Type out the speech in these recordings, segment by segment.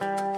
a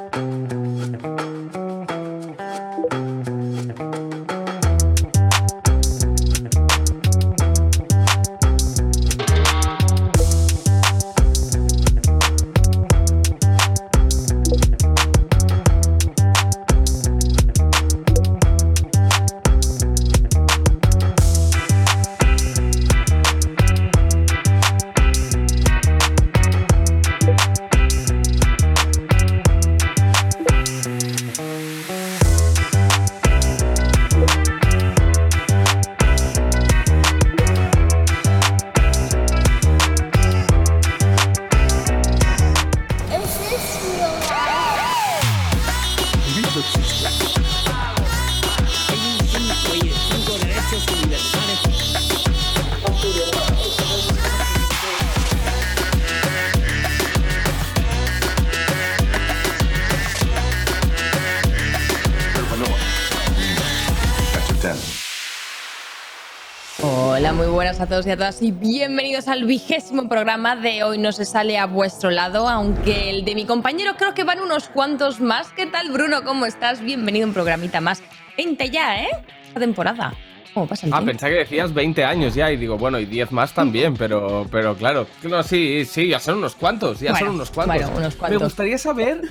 todos y a todas y bienvenidos al vigésimo programa de Hoy no se sale a vuestro lado, aunque el de mi compañero creo que van unos cuantos más. ¿Qué tal Bruno? ¿Cómo estás? Bienvenido a un programita más. 20 ya, ¿eh? Esta temporada. ¿Cómo pasa el Ah, pensaba que decías 20 años ya y digo, bueno, y 10 más también, pero, pero claro. No, sí, sí, ya son unos cuantos, ya son unos cuantos. Bueno, unos cuantos. Me gustaría saber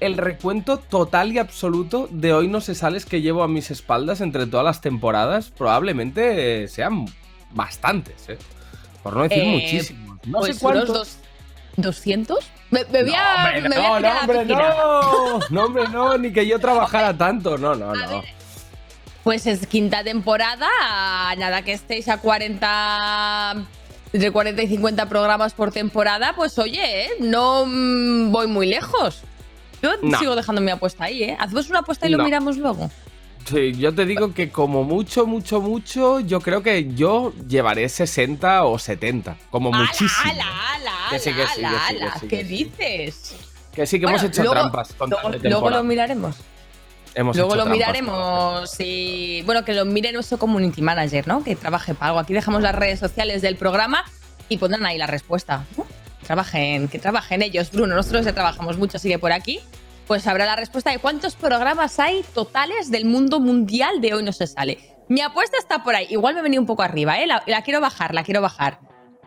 el recuento total y absoluto de Hoy no se sales que llevo a mis espaldas entre todas las temporadas. Probablemente sean bastantes, ¿eh? Por no decir Eh, muchísimos. No pues sé cuántos. dos- ¿200? Me, me voy a, no, hombre, me voy a no, no, hombre, no. No, hombre, no, ni que yo trabajara tanto. No, no, no. Pues es quinta temporada, nada que estéis a 40, entre 40 y 50 programas por temporada, pues oye, ¿eh? no mm, voy muy lejos. Yo No. sigo dejando mi apuesta ahí, ¿eh? Hacemos una apuesta y lo miramos luego. Sí, yo te digo que como mucho, mucho, mucho, yo creo que yo llevaré 60 o 70. Como muchísimo. ¡Hala, hala, Que sí, que sí, sí, que ¿Qué dices? Que sí que hemos hecho luego- trampas con Luego, luego lo miraremos. Hemos Luego lo trampas. miraremos y bueno, que lo mire nuestro community manager, ¿no? Que trabaje para algo. Aquí dejamos las redes sociales del programa y pondrán ahí la respuesta. ¿no? Trabajen, que trabajen ellos, Bruno. Nosotros ya trabajamos mucho, así que por aquí pues habrá la respuesta de cuántos programas hay totales del mundo mundial de hoy no se sale. Mi apuesta está por ahí. Igual me he venido un poco arriba, ¿eh? La, la quiero bajar, la quiero bajar.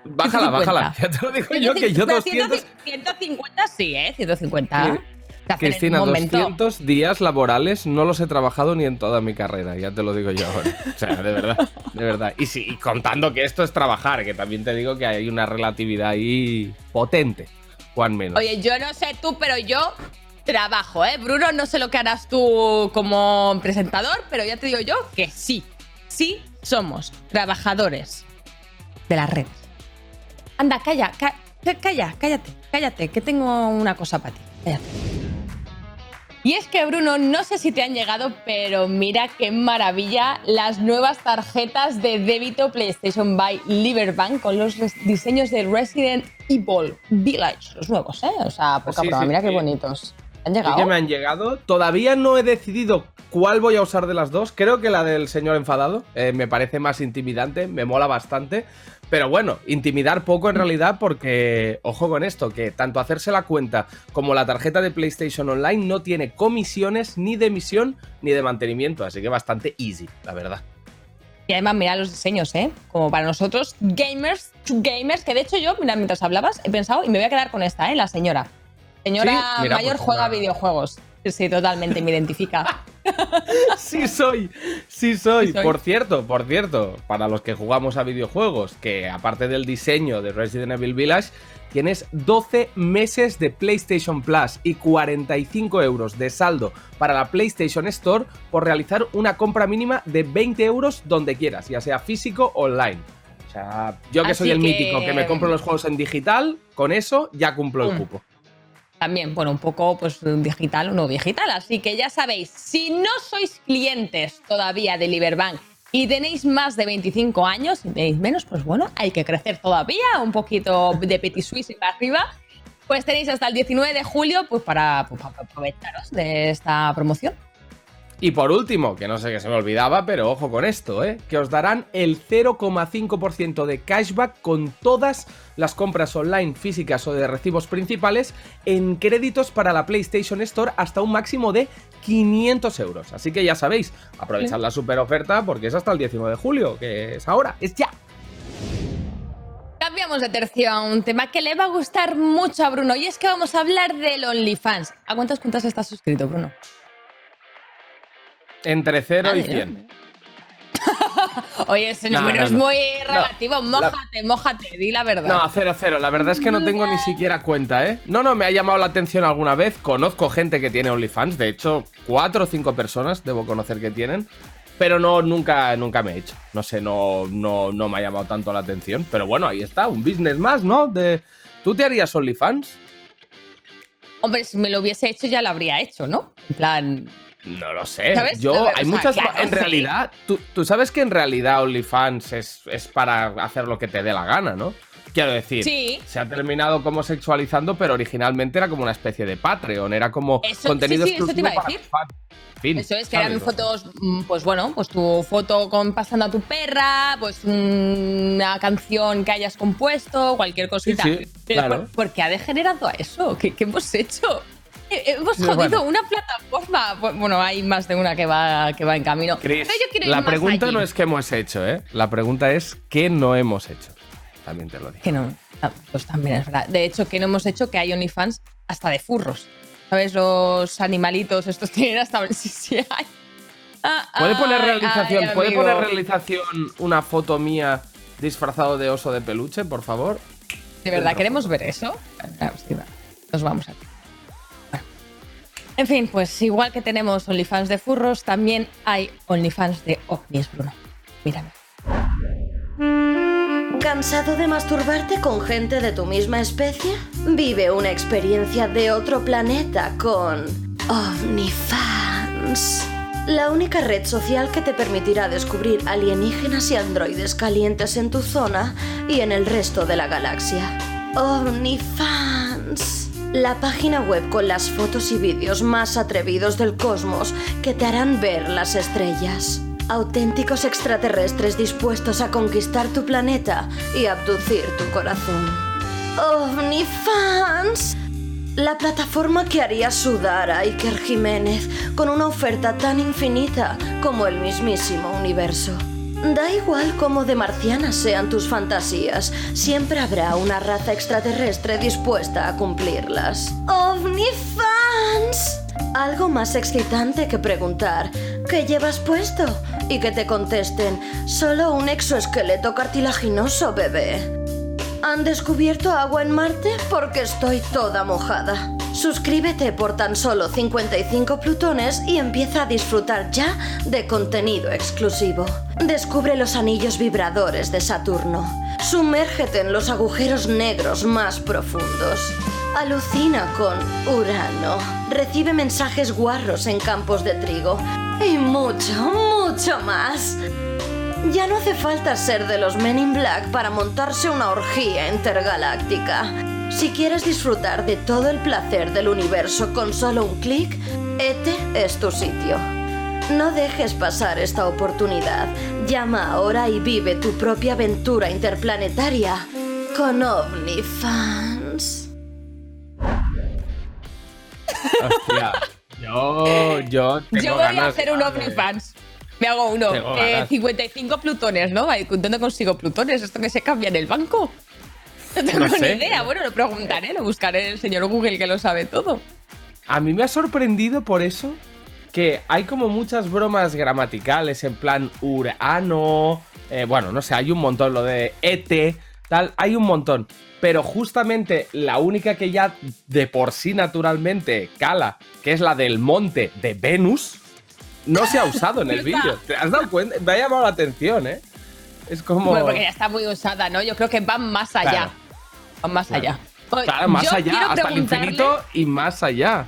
Bájala, 150. bájala. Ya te lo digo yo que yo Pero 200. 150 sí, ¿eh? 150. Te hacen en Cristina, un momento. 200 días laborales no los he trabajado ni en toda mi carrera, ya te lo digo yo ahora. O sea, de verdad, de verdad. Y sí, y contando que esto es trabajar, que también te digo que hay una relatividad ahí potente, Juan menos. Oye, yo no sé tú, pero yo trabajo, ¿eh? Bruno, no sé lo que harás tú como presentador, pero ya te digo yo que sí. Sí somos trabajadores de las redes. Anda, calla, ca- ca- calla, cállate, cállate, que tengo una cosa para ti. Cállate. Y es que, Bruno, no sé si te han llegado, pero mira qué maravilla las nuevas tarjetas de débito PlayStation by Liberbank con los diseños de Resident Evil Village, los nuevos, ¿eh? O sea, poca Sí, broma, sí, mira qué bonitos. ¿Han Sí llegado? que me han llegado. Todavía no he decidido cuál voy a usar de las dos. Creo que la del señor enfadado eh, me parece más intimidante, me mola bastante. Pero bueno, intimidar poco en realidad porque, ojo con esto, que tanto hacerse la cuenta como la tarjeta de PlayStation Online no tiene comisiones ni de emisión ni de mantenimiento. Así que bastante easy, la verdad. Y además, mira los diseños, ¿eh? Como para nosotros, gamers, gamers, que de hecho yo, mira, mientras hablabas, he pensado y me voy a quedar con esta, ¿eh? La señora. Señora Sí, mira, mayor pues, juega videojuegos. Sí, totalmente, me identifica. Sí soy, sí soy. Sí soy. Por cierto, por cierto, para los que jugamos a videojuegos, que aparte del diseño de Resident Evil Village, tienes 12 meses de PlayStation Plus y 45 euros de saldo para la PlayStation Store por realizar una compra mínima de 20 euros donde quieras, ya sea físico o online. O sea, yo que Así soy el que- mítico que me compro los juegos en digital, con eso ya cumplo el cupo. También, bueno, un poco pues digital o no digital. Así que ya sabéis, si no sois clientes todavía de Liberbank y tenéis más de 25 años, si tenéis menos, pues bueno, hay que crecer todavía, un poquito de petit suisse y para arriba. Pues tenéis hasta el 19 de julio pues para, pues, aprovecharos de esta promoción. Y por último, que no sé qué se me olvidaba, pero ojo con esto, ¿eh? que os darán el 0,5% de cashback con todas las compras online físicas o de recibos principales en créditos para la PlayStation Store hasta un máximo de 500 euros. Así que ya sabéis, aprovechad la super oferta porque es hasta el 19 de julio, que es ahora, es ya. Cambiamos de tercio a un tema que le va a gustar mucho a Bruno y es que vamos a hablar del OnlyFans. ¿A cuántas cuentas estás suscrito, Bruno? Entre 0 y 100. Oye, ese número es muy relativo. mójate, mójate, di la verdad. No, cero, cero. La verdad es que no tengo ni siquiera cuenta, ¿eh? No, no, me ha llamado la atención alguna vez. Conozco gente que tiene OnlyFans. De hecho, cuatro o cinco personas debo conocer que tienen. Pero no, nunca, nunca me he hecho. No sé, no, no, no me ha llamado tanto la atención. Pero bueno, ahí está, un business más, ¿no? De... ¿Tú te harías OnlyFans? Hombre, si me lo hubiese hecho ya lo habría hecho, ¿no? En plan, no lo sé. Yo, hay muchas. en realidad, tú, sabes que en realidad OnlyFans es, es para hacer lo que te dé la gana, ¿no? Quiero decir, se ha terminado como sexualizando, pero originalmente era como una especie de Patreon, era como contenido sí, sí, exclusivo eso te iba a decir. eso es, que eran fotos, mm, pues bueno, pues tu foto con pasando a tu perra, pues una canción que hayas compuesto, cualquier cosita. Sí, claro. ¿por, qué ha degenerado a eso? ¿Qué, qué hemos hecho? Hemos jodido una plataforma. Bueno, hay más de una que va, que va en camino. la pregunta no es qué hemos hecho, ¿eh? La pregunta es qué no hemos hecho. También te lo digo. Que no. Ah, pues también es verdad. De hecho, que no hemos hecho que hay OnlyFans hasta de furros. ¿Sabes? Los animalitos, estos tienen hasta ver si hay. Ah, ¿Puede poner realización? ¿Puede poner realización una foto mía disfrazado de oso de peluche, por favor? ¿De verdad queremos ver eso? Ah, Nos vamos aquí. En fin, pues igual que tenemos OnlyFans de furros, también hay OnlyFans de ovnis, Bruno. Mírame. ¿Cansado de masturbarte con gente de tu misma especie? Vive una experiencia de otro planeta con OnlyFans. La única red social que te permitirá descubrir alienígenas y androides calientes en tu zona y en el resto de la galaxia. OnlyFans la página web con las fotos y vídeos más atrevidos del cosmos que te harán ver las estrellas. Auténticos extraterrestres dispuestos a conquistar tu planeta y abducir tu corazón. OVNIFANS. La plataforma que haría sudar a Iker Jiménez con una oferta tan infinita como el mismísimo universo. Da igual cómo de marcianas sean tus fantasías, siempre habrá una raza extraterrestre dispuesta a cumplirlas. ¡OVNIFANS! Algo más excitante que preguntar ¿qué llevas puesto? Y que te contesten solo un exoesqueleto cartilaginoso, bebé. ¿Han descubierto agua en Marte? Porque estoy toda mojada. Suscríbete por tan solo 55 plutones y empieza a disfrutar ya de contenido exclusivo. Descubre los anillos vibradores de Saturno. Sumérgete en los agujeros negros más profundos. Alucina con Urano. Recibe mensajes guarros en campos de trigo. Y mucho, mucho más. Ya no hace falta ser de los Men in Black para montarse una orgía intergaláctica. Si quieres disfrutar de todo el placer del universo con solo un clic, este es tu sitio. No dejes pasar esta oportunidad. Llama ahora y vive tu propia aventura interplanetaria con OmniFans. Hostia, yo, yo, yo voy a hacer un OmniFans. Me hago uno. 55 eh, plutones, ¿no? ¿Dónde consigo plutones? ¿Esto que se cambia en el banco? No tengo ni idea. Bueno, lo preguntaré, lo buscaré el señor Google que lo sabe todo. A mí me ha sorprendido por eso que hay como muchas bromas gramaticales en plan urano. Eh, bueno, no sé, hay un montón, lo de ET, tal, hay un montón. Pero justamente la única que ya de por sí naturalmente cala, que es la del monte de Venus, no se ha usado en el vídeo. ¿Te has dado cuenta? Me ha llamado la atención, ¿eh? Es como. Bueno, porque ya está muy usada, ¿no? Yo creo que van más allá. Van más allá. Claro, más allá, hasta el infinito y más allá.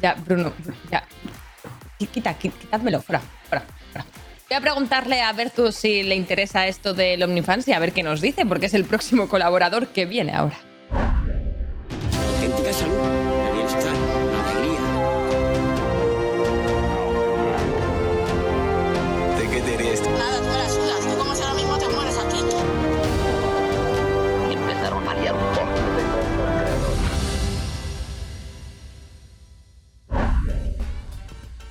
Ya, Bruno, ya. Quita, quitádmelo, fuera, fuera, fuera. Voy a preguntarle a Bertus si le interesa esto del OmniFans y a ver qué nos dice, porque es el próximo colaborador que viene ahora. Auténtica salud,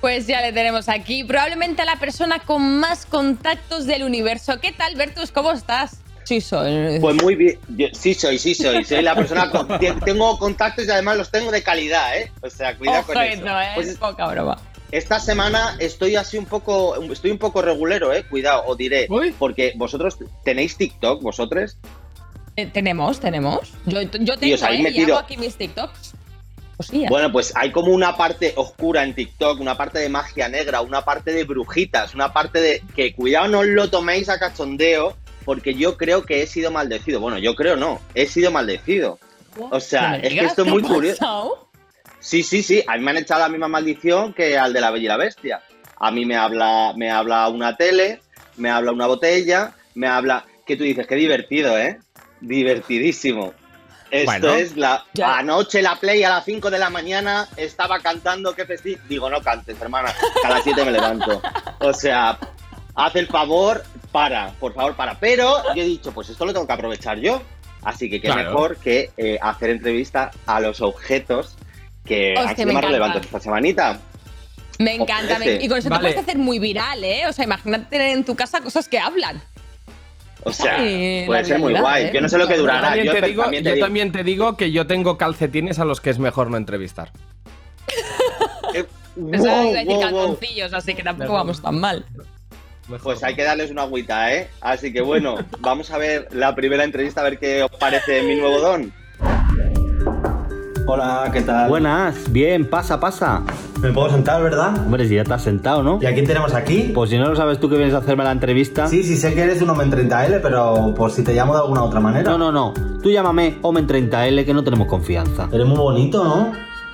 Pues ya le tenemos aquí. Probablemente a la persona con más contactos del universo. ¿Qué tal, Bertus? ¿Cómo estás? Sí, soy. Pues muy bien. Yo- sí soy, sí soy. Soy la persona con... te- Tengo contactos y además los tengo de calidad, ¿eh? O sea, cuidado con eso. Ojito, ¿eh? Pues Poca broma. esta semana estoy así un poco... Estoy un poco regulero, ¿eh? Cuidado, os diré. Uy. Porque vosotros tenéis TikTok, vosotros. Eh, tenemos, tenemos. Yo, yo Y tengo, os habéis ¿eh? Y hago aquí mis TikToks. Bueno, pues hay como una parte oscura en TikTok, una parte de magia negra, una parte de brujitas, una parte de que cuidado no os lo toméis a cachondeo, porque yo creo que he sido maldecido. Bueno, yo creo no, he sido maldecido. O sea, es que esto es ¿qué muy curioso. Sí, sí, sí, a mí me han echado la misma maldición que al de la Bella y la Bestia. A mí me habla, me habla una tele, me habla una botella, me habla. Que tú dices, qué divertido, ¿eh? Divertidísimo. Esto Bueno, es la. ya. Anoche la play a las 5 de la mañana estaba cantando que festi. Digo, no cantes, hermana, que a las 7 me levanto. O sea, haz el favor, para, por favor, para. Pero yo he dicho, pues esto lo tengo que aprovechar yo. Así que qué Claro. mejor que eh, hacer entrevista a los objetos que Hostia, han sido me más relevantes esta semanita. Me encanta. me- y con eso Vale. te puedes hacer muy viral, ¿eh? O sea, imagínate tener en tu casa cosas que hablan. O sea, Ay, puede ser muy guay. ¿eh? Yo no sé lo que Yo durará. también, Yo te pe- digo, también te yo digo- también te digo que yo tengo calcetines a los que es mejor no entrevistar. Eh, Pensaba que wow, decir wow, wow. calzoncillos, así que tampoco vamos tan mal. Pues hay que darles una agüita, ¿eh? Así que bueno, vamos a ver la primera entrevista, a ver qué os parece mi nuevo don. Hola, ¿qué tal? Buenas, bien, pasa, pasa. ¿Me puedo sentar, verdad? Hombre, si ya estás sentado, ¿no? ¿Y a quién tenemos aquí? Pues si no lo sabes tú que vienes a hacerme la entrevista. Sí, sí, sé que eres un Omen 30L, pero por si te llamo de alguna otra manera. No, no, no. Tú llámame Omen 30L que no tenemos confianza. Eres muy bonito, ¿no?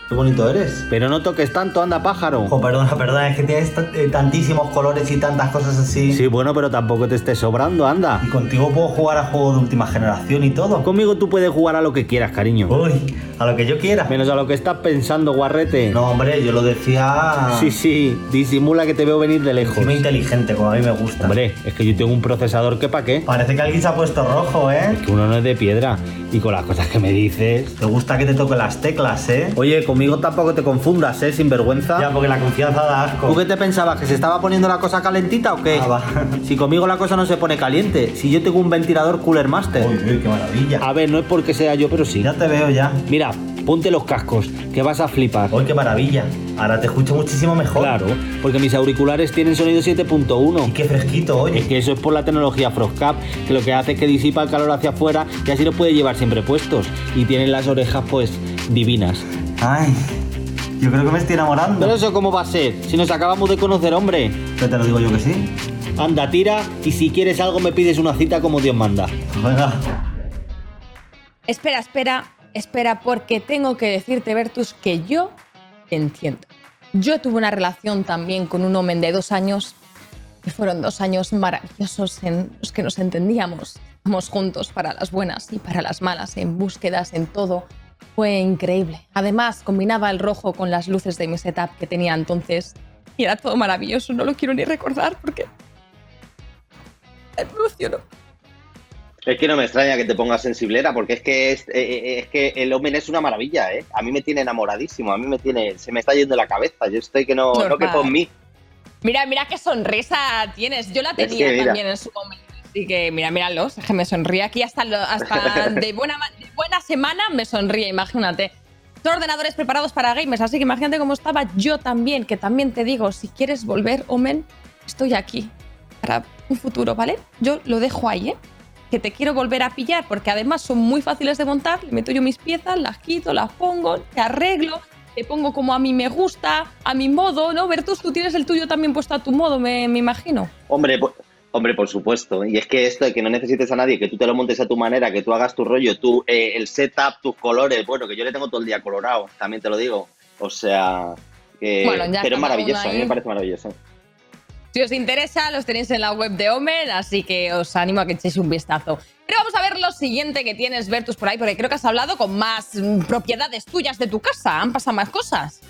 Qué bonito eres. Pero no toques tanto, anda pájaro. Ojo, perdona, perdona, es que tienes eh, tantísimos colores y tantas cosas así. Sí, bueno, pero tampoco te estés sobrando, anda. Y contigo puedo jugar a juegos de última generación y todo. Conmigo tú puedes jugar a lo que quieras, cariño. Uy, a lo que yo quiera. Menos a lo que estás pensando, guarrete. No, hombre, yo lo decía. Sí, sí, disimula que te veo venir de lejos. Encima inteligente, como a mí me gusta. Hombre, es que yo tengo un procesador que pa' qué. Parece que alguien se ha puesto rojo, ¿eh? Que uno no es de piedra. Y con las cosas que me dices. Te gusta que te toque las teclas, ¿eh? Oye, conmigo tampoco te confundas, ¿eh? Sinvergüenza. Ya, porque la confianza da asco. ¿Tú qué te pensabas? ¿Que se estaba poniendo la cosa calentita o qué? Ah, va. Si conmigo la cosa no se pone caliente, si yo tengo un ventilador Cooler Master. Uy, uy, qué maravilla. A ver, no es porque sea yo, pero sí. Ya te veo ya. Mira, ponte los cascos, que vas a flipar. Uy, qué maravilla. Ahora te escucho muchísimo mejor. Claro, porque mis auriculares tienen sonido Y 7.1. qué fresquito, Es oye. que eso es por la tecnología Frostcap, que lo que hace es que disipa el calor hacia afuera y así lo puede llevar siempre puestos. Y tienen las orejas, pues, divinas. Ay, yo creo que me estoy enamorando. Pero eso, ¿cómo va a ser? Si nos acabamos de conocer, hombre. ¿Qué te lo digo yo que sí? Anda, tira, y si quieres algo me pides una cita como Dios manda. Venga. Espera, espera, espera, porque tengo que decirte, Bertus, que yo te entiendo. Yo tuve una relación también con un hombre de dos años y fueron dos años maravillosos en los que nos entendíamos. Estamos juntos para las buenas y para las malas, en búsquedas, en todo. Fue increíble. Además, combinaba el rojo con las luces de mi setup que tenía entonces y era todo maravilloso. No lo quiero ni recordar porque me emociono. Es que no me extraña que te pongas sensiblera, porque es que es, eh, eh, es que el Omen es una maravilla, ¿eh? A mí me tiene enamoradísimo, a mí me tiene, se me está yendo la cabeza. Yo estoy que no, no Normal. que por mí. Mira, mira qué sonrisa tienes. Yo la tenía también en su momento. Así que mira, míralos, que me sonríe aquí hasta, lo- hasta de, buena, ma- de buena semana me sonríe, imagínate. Son ordenadores preparados para gamers, así que imagínate cómo estaba yo también, que también te digo, si quieres volver, Omen, estoy aquí para un futuro, ¿vale? Yo lo dejo ahí, ¿eh? Que te quiero volver a pillar, porque además son muy fáciles de montar, le meto yo mis piezas, las quito, las pongo, te arreglo, te pongo como a mí me gusta, a mi modo, ¿no? Bertus, tú tienes el tuyo también puesto a tu modo, me, me imagino. Hombre, po- hombre, por supuesto. Y es que esto de que no necesites a nadie, que tú te lo montes a tu manera, que tú hagas tu rollo, tú, eh, el setup, tus colores, bueno, que yo le tengo todo el día colorado, también te lo digo. O sea, que, Bueno, pero es maravilloso, a mí me parece maravilloso. Si os interesa, los tenéis en la web de Omen, así que os animo a que echéis un vistazo. Pero vamos a ver lo siguiente que tienes, Bertus, por ahí, porque creo que has hablado con más mm, propiedades tuyas de tu casa. Han pasado más cosas.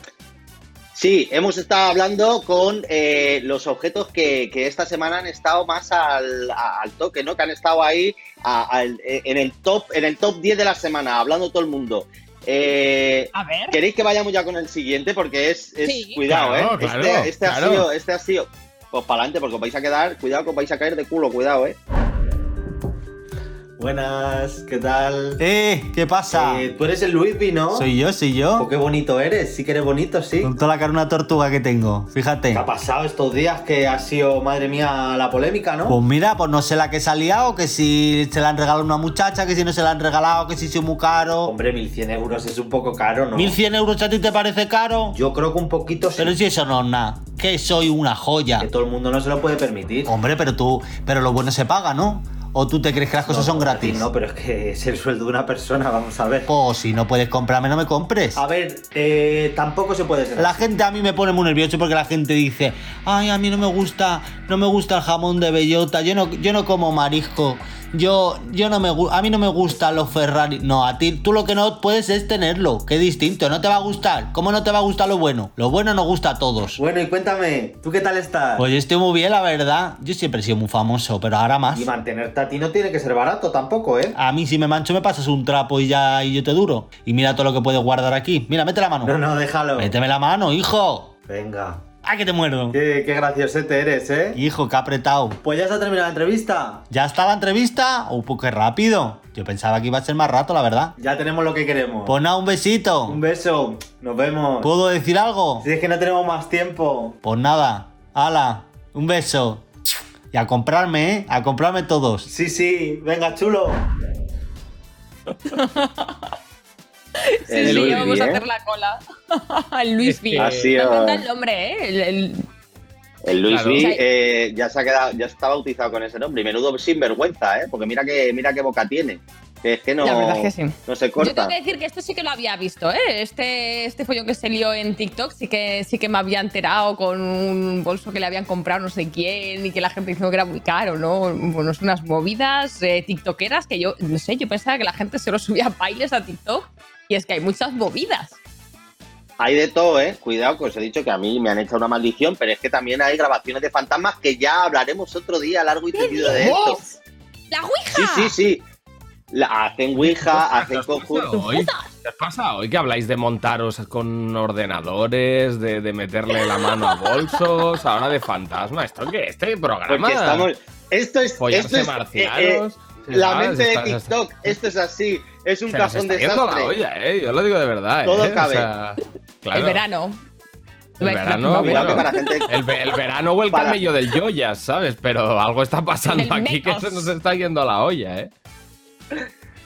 Sí, hemos estado hablando con eh, los objetos que, que esta semana han estado más al, al toque, ¿no? Que han estado ahí a- al- en, el top, en el top 10 de la semana, hablando todo el mundo. Eh, A ver. ¿Queréis que vayamos ya con el siguiente? Porque es. es- Sí. Cuidado, Claro, ¿eh? claro, este, este claro. ha sido. Este ha sido. Pues para adelante, porque os vais a quedar. Cuidado que os vais a caer de culo, cuidado, ¿eh? Buenas, ¿qué tal? Eh, ¿qué pasa? Eh, Tú eres el Luisby, ¿no? Soy yo, soy yo. Oh, qué bonito eres, sí que eres bonito, sí. Con toda la cara una tortuga que tengo, fíjate. ¿Qué ha pasado estos días que ha sido, madre mía, la polémica, no? Pues mira, pues no sé la que se ha liado, que si se la han regalado a una muchacha, que si no se la han regalado, que si es muy caro. Hombre, 1100 euros es un poco caro, ¿no? 1100 euros a ti te parece caro. Yo creo que un poquito sí. Pero si eso no es nada, que soy una joya. Que todo el mundo no se lo puede permitir. Hombre, pero tú, pero lo bueno se paga, ¿no? ¿O tú te crees que las cosas No, son gratis? No, pero es que es el sueldo de una persona, vamos a ver. Pues si no puedes comprarme, no me compres. A ver, eh, tampoco se puede ser. La así. gente a mí me pone muy nervioso porque la gente dice, ay, a mí no me gusta, no me gusta el jamón de bellota, yo no, yo no como marisco, yo, yo no me a mí no me gustan los Ferrari. No, a ti, tú lo que no puedes es tenerlo, que distinto, no te va a gustar. ¿Cómo no te va a gustar lo bueno? Lo bueno nos gusta a todos. Bueno, y cuéntame, ¿tú qué tal estás? Pues yo estoy muy bien, la verdad. Yo siempre he sido muy famoso, pero ahora más. Y mantenerte a ti no tiene que ser barato tampoco, ¿eh? A mí si me mancho me pasas un trapo y ya y yo te duro. Y mira todo lo que puedes guardar aquí. Mira, mete la mano. No, no, déjalo. Méteme la mano, hijo. Venga. ¡Ay, que te muerdo! Qué, qué graciosete eres, ¿eh? Hijo, que ha apretado. Pues ya se ha terminado la entrevista. ¿Ya está la entrevista? ¡Oh, pues qué rápido! Yo pensaba que iba a ser más rato, la verdad. Ya tenemos lo que queremos. Pues nada, un besito. Un beso. Nos vemos. ¿Puedo decir algo? Si es que no tenemos más tiempo. Pues nada. ¡Hala! Un beso. Y a comprarme, ¿eh? A comprarme todos. Sí, sí. Venga, chulo. Sí, sí, Luis vamos a hacer la cola. el Luis V. Ha sido- el nombre, ¿eh? El- el- El Luis Claro. V eh, ya se ha quedado, ya está bautizado con ese nombre. Y menudo sinvergüenza, ¿eh? Porque mira que, mira qué boca tiene. Que es que no, La verdad es que sí. no se Yo corta. tengo que decir que esto sí que lo había visto, ¿eh? Este, este follón que se lió en TikTok sí que, sí que me había enterado con un bolso que le habían comprado no sé quién y que la gente diciendo que era muy caro, ¿no? Bueno, son unas movidas eh, tiktokeras que yo, no sé, yo pensaba que la gente solo subía bailes a TikTok y es que hay muchas movidas. Hay de todo, ¿eh? Cuidado, que os he dicho que a mí me han hecho una maldición, pero es que también hay grabaciones de fantasmas que ya hablaremos otro día largo y tendido de esto. ¡La Ouija! Sí, sí, sí. La- hacen Ouija, hacen ¿Qué os pasa conjuntos. hoy? ¿Qué os pasa hoy? Que habláis de montaros con ordenadores, de, de meterle la mano a bolsos, ahora de fantasma. ¿Esto qué? ¿Este programa? Estamos. Esto es. Esto es marcianos. eh, eh, la ¿sabes? mente de TikTok. Esto es así. Es un cajón está yendo desastre. la olla, eh. Yo lo digo de verdad, Todo eh. cabe. O sea, claro. El verano. El verano, bueno. para gente. El, el verano o el Para- camello del Joyas, ¿sabes? Pero algo está pasando aquí que se nos está yendo a la olla, ¿eh?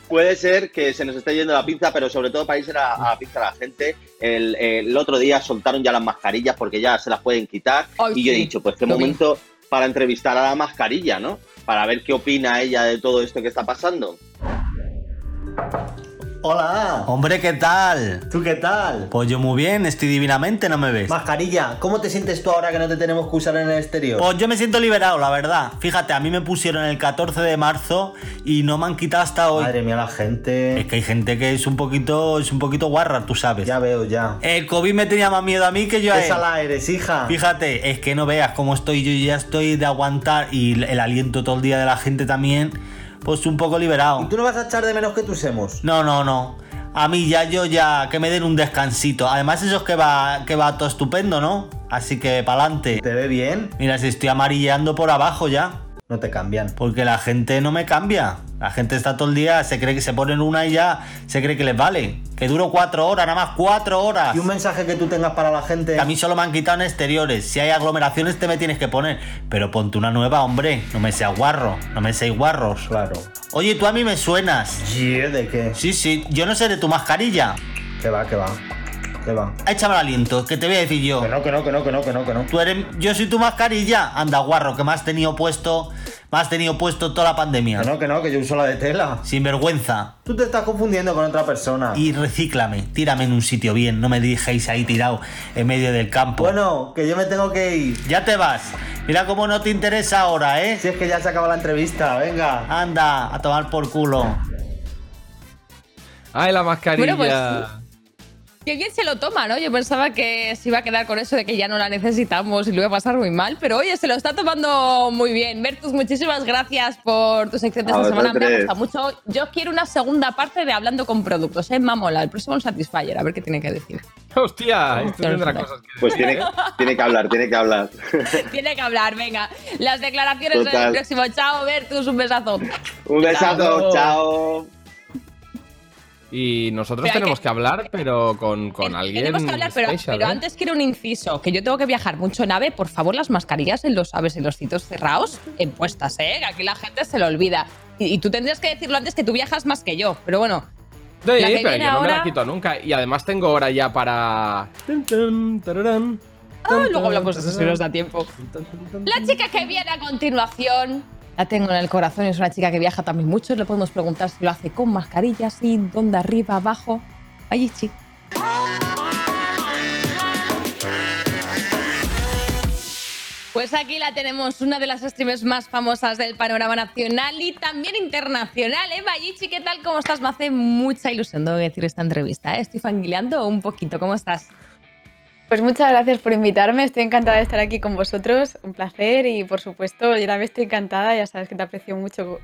Puede ser que se nos esté yendo la pinza, pero sobre todo para irse a, a la pinza a la gente. El, el otro día soltaron ya las mascarillas porque ya se las pueden quitar. Ay, y yo he dicho, pues qué vi. momento para entrevistar a la mascarilla, ¿no? Para ver qué opina ella de todo esto que está pasando. Hola. Hombre, ¿qué tal? ¿Tú qué tal? Pues yo muy bien, estoy divinamente, ¿no me ves? Mascarilla, ¿cómo te sientes tú ahora que no te tenemos que usar en el exterior? Pues yo me siento liberado, la verdad. Fíjate, a mí me pusieron el 14 de marzo y no me han quitado hasta hoy. Madre mía, la gente. Es que hay gente que es un poquito, es un poquito guarra, tú sabes. Ya veo, ya. El COVID me tenía más miedo a mí que yo a Esa él. la eres, hija. Fíjate, es que no veas cómo estoy, yo ya estoy de aguantar y el aliento todo el día de la gente también, pues un poco liberado. ¿Y tú no vas a echar de menos que tú semos? No, no, no. A mí ya yo ya que me den un descansito. Además eso es que va que va todo estupendo, ¿no? Así que pa'lante. ¿Te ve bien? Mira, si estoy amarilleando por abajo ya. No te cambian. Porque la gente no me cambia. La gente está todo el día, se cree que se ponen una y ya se cree que les vale. Que duro cuatro horas, nada más cuatro horas. Y un mensaje que tú tengas para la gente. Que a mí solo me han quitado en exteriores. Si hay aglomeraciones te me tienes que poner. Pero ponte una nueva, hombre. No me seas guarro. No me seas guarros. Claro. Oye, tú a mí me suenas. Yeah, ¿De qué? Sí, sí. Yo no sé de tu mascarilla. Que va, que va. Que va. Échame el aliento, que te voy a decir yo. Que no, que no, que no, que no, que no, que no. Tú eres. Yo soy tu mascarilla. Anda, guarro, que me has tenido puesto. Me has tenido puesto toda la pandemia. Que no, que no, que yo uso la de tela. Sin vergüenza. Tú te estás confundiendo con otra persona. Y recíclame, tírame en un sitio bien, no me dejéis ahí tirado en medio del campo. Bueno, que yo me tengo que ir. ya te vas. Mira cómo no te interesa ahora, ¿eh? Si es que ya se acaba la entrevista, venga. Anda, a tomar por culo. Ay, la mascarilla. Bueno, pues- Qué bien se lo toma, ¿no? Yo pensaba que se iba a quedar con eso de que ya no la necesitamos y lo iba a pasar muy mal, pero oye, se lo está tomando muy bien. Bertus, muchísimas gracias por tu sección de esta semana. Me ha gustado mucho. Yo quiero una segunda parte de hablando con productos, ¿eh? Mamola, el próximo Satisfyer, a ver qué tiene que decir. Hostia, esto tendrá cosas que Pues tiene, tiene que hablar, tiene que hablar. tiene que hablar, venga. Las declaraciones en el Total. próximo. Chao, Bertus, un besazo. Un besazo, Chao. chao. Y nosotros Pero tenemos que- que, hablar, pero con, con Ten- alguien. Tenemos que hablar, pero, special, pero ¿eh? antes quiero un inciso, que yo tengo que viajar mucho en AVE. Por favor, las mascarillas en los aves, en los sitios cerrados, en puestas, ¿eh? Que aquí la gente se lo olvida. Y, y tú tendrías que decirlo antes que tú viajas más que yo. Pero bueno, Sí, La que pero viene yo no me la quito nunca. Y además tengo hora ya para. Ah, luego hablamos de eso si nos da tiempo. La chica que viene a continuación, la tengo en el corazón, es una chica que viaja también mucho. Le podemos preguntar si lo hace con mascarilla, sin, dónde, arriba, abajo. Allí, sí. Pues aquí la tenemos, una de las streamers más famosas del panorama nacional y también internacional. ¿eh? Bayichi, ¿qué tal? ¿Cómo estás? Me hace mucha ilusión, que decir, esta entrevista. ¿eh? Estoy fanguileando un poquito. ¿Cómo estás? Pues muchas gracias por invitarme, estoy encantada de estar aquí con vosotros, un placer y por supuesto yo también estoy encantada, ya sabes que te aprecio mucho.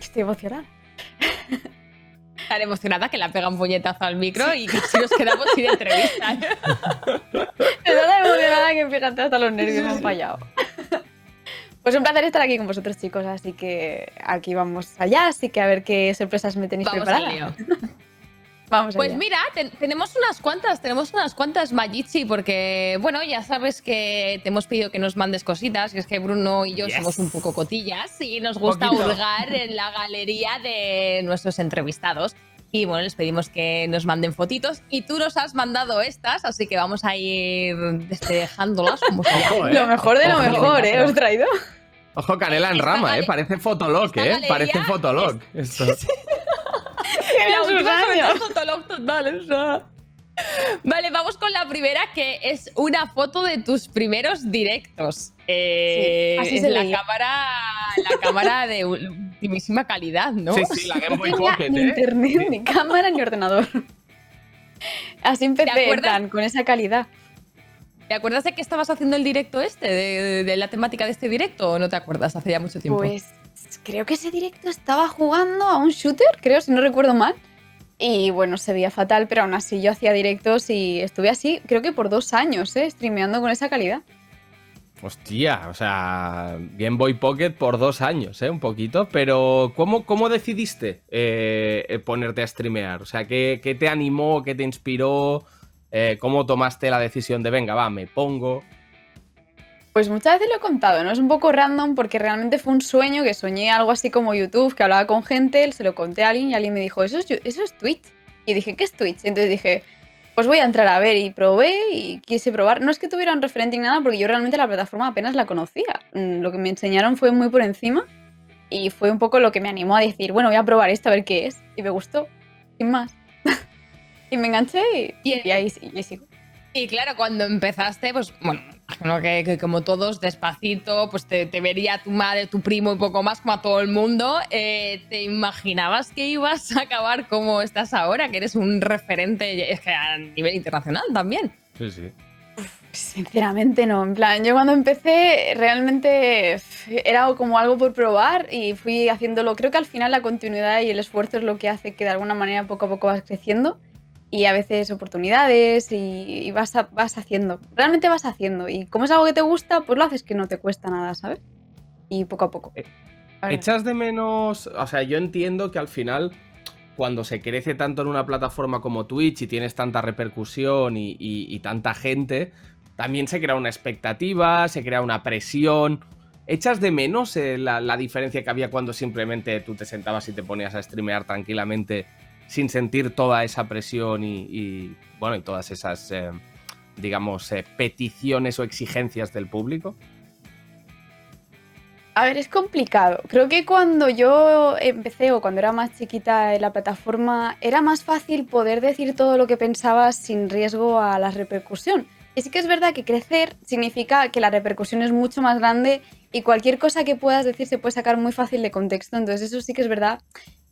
Estoy emocionada. Tan emocionada que la pega un puñetazo al micro y que si nos quedamos sin entrevista. ¿eh? Estoy tan emocionada que fíjate hasta los nervios me han fallado. Pues un placer estar aquí con vosotros chicos, así que aquí vamos allá, así que a ver qué sorpresas me tenéis Vamos preparadas. Vamos Pues allá. mira, ten- tenemos unas cuantas, tenemos unas cuantas Majichi, porque, bueno, ya sabes que te hemos pedido que nos mandes cositas, y es que Bruno y yo Yes. somos un poco cotillas y nos gusta Poquito. hurgar en la galería de nuestros entrevistados. Y bueno, les pedimos que nos manden fotitos y tú nos has mandado estas, así que vamos a ir despejándolas como. Ojo, ¿eh? Lo mejor de lo mejor, ¿eh? Os he traído. Ojo, canela en rama, gale- ¿eh? Parece fotolog, ¿eh? galería Parece fotolog. Esto. Sus última fue años. Fotolog total, o sea. Vale, vamos con la primera, que es una foto de tus primeros directos. Eh, Sí, así es se la cámara, la cámara de ultimísima calidad, ¿no? Sí, sí, la Game Boy Pocket, ni ¿eh? internet, ni cámara, ni ordenador. Así empecé, plan, con esa calidad. ¿Te acuerdas de que estabas haciendo el directo este, de, de- de la temática de este directo, o no te acuerdas? Hace ya mucho tiempo. Pues creo que ese directo estaba jugando a un shooter, creo, si no recuerdo mal. Y bueno, se veía fatal, pero aún así yo hacía directos y estuve así, creo que por dos años, ¿eh? Streameando con esa calidad. Hostia, o sea, Game Boy Pocket por dos años, ¿eh? Un poquito. Pero, ¿cómo, cómo decidiste eh, eh, ponerte a streamear? O sea, ¿qué, qué te animó? ¿Qué te inspiró? Eh, ¿Cómo tomaste la decisión de, venga, va, me pongo? Pues muchas veces lo he contado, ¿no? Es un poco random porque realmente fue un sueño que soñé algo así como YouTube, que hablaba con gente, se lo conté a alguien y alguien me dijo, eso es, eso es Twitch. Y dije, ¿qué es Twitch? Entonces dije, pues voy a entrar a ver y probé y quise probar. No es que tuviera un referente ni nada porque yo realmente la plataforma apenas la conocía. Mm, Lo que me enseñaron fue muy por encima y fue un poco lo que me animó a decir, bueno, voy a probar esto a ver qué es. Y me gustó, sin más. Y me enganché y, Y- y ahí, y sigo. Y claro, cuando empezaste, pues bueno, imagino que, que como todos, despacito, pues te, te vería tu madre, tu primo y poco más, como a todo el mundo. Eh, ¿Te imaginabas que ibas a acabar como estás ahora, que eres un referente es que a nivel internacional también? Sí, sí. Sinceramente no, en plan, yo cuando empecé realmente era como algo por probar y fui haciéndolo, creo que al final la continuidad y el esfuerzo es lo que hace que de alguna manera poco a poco vas creciendo y a veces oportunidades y, y vas, a- vas haciendo, realmente vas haciendo y como es algo que te gusta, pues lo haces que no te cuesta nada, ¿sabes? Y poco a poco. Eh, A. ¿Echas de menos? O sea, yo entiendo que al final, cuando se crece tanto en una plataforma como Twitch y tienes tanta repercusión y, y- y tanta gente, también se crea una expectativa, se crea una presión. ¿Echas de menos eh, la, la diferencia que había cuando simplemente tú te sentabas y te ponías a streamear tranquilamente sin sentir toda esa presión y, bueno, y todas esas, eh, digamos, eh, peticiones o exigencias del público? A ver, es complicado. Creo que cuando yo empecé o cuando era más chiquita en la plataforma, era más fácil poder decir todo lo que pensabas sin riesgo a la repercusión. Y sí que es verdad que crecer significa que la repercusión es mucho más grande y cualquier cosa que puedas decir se puede sacar muy fácil de contexto. Entonces eso sí que es verdad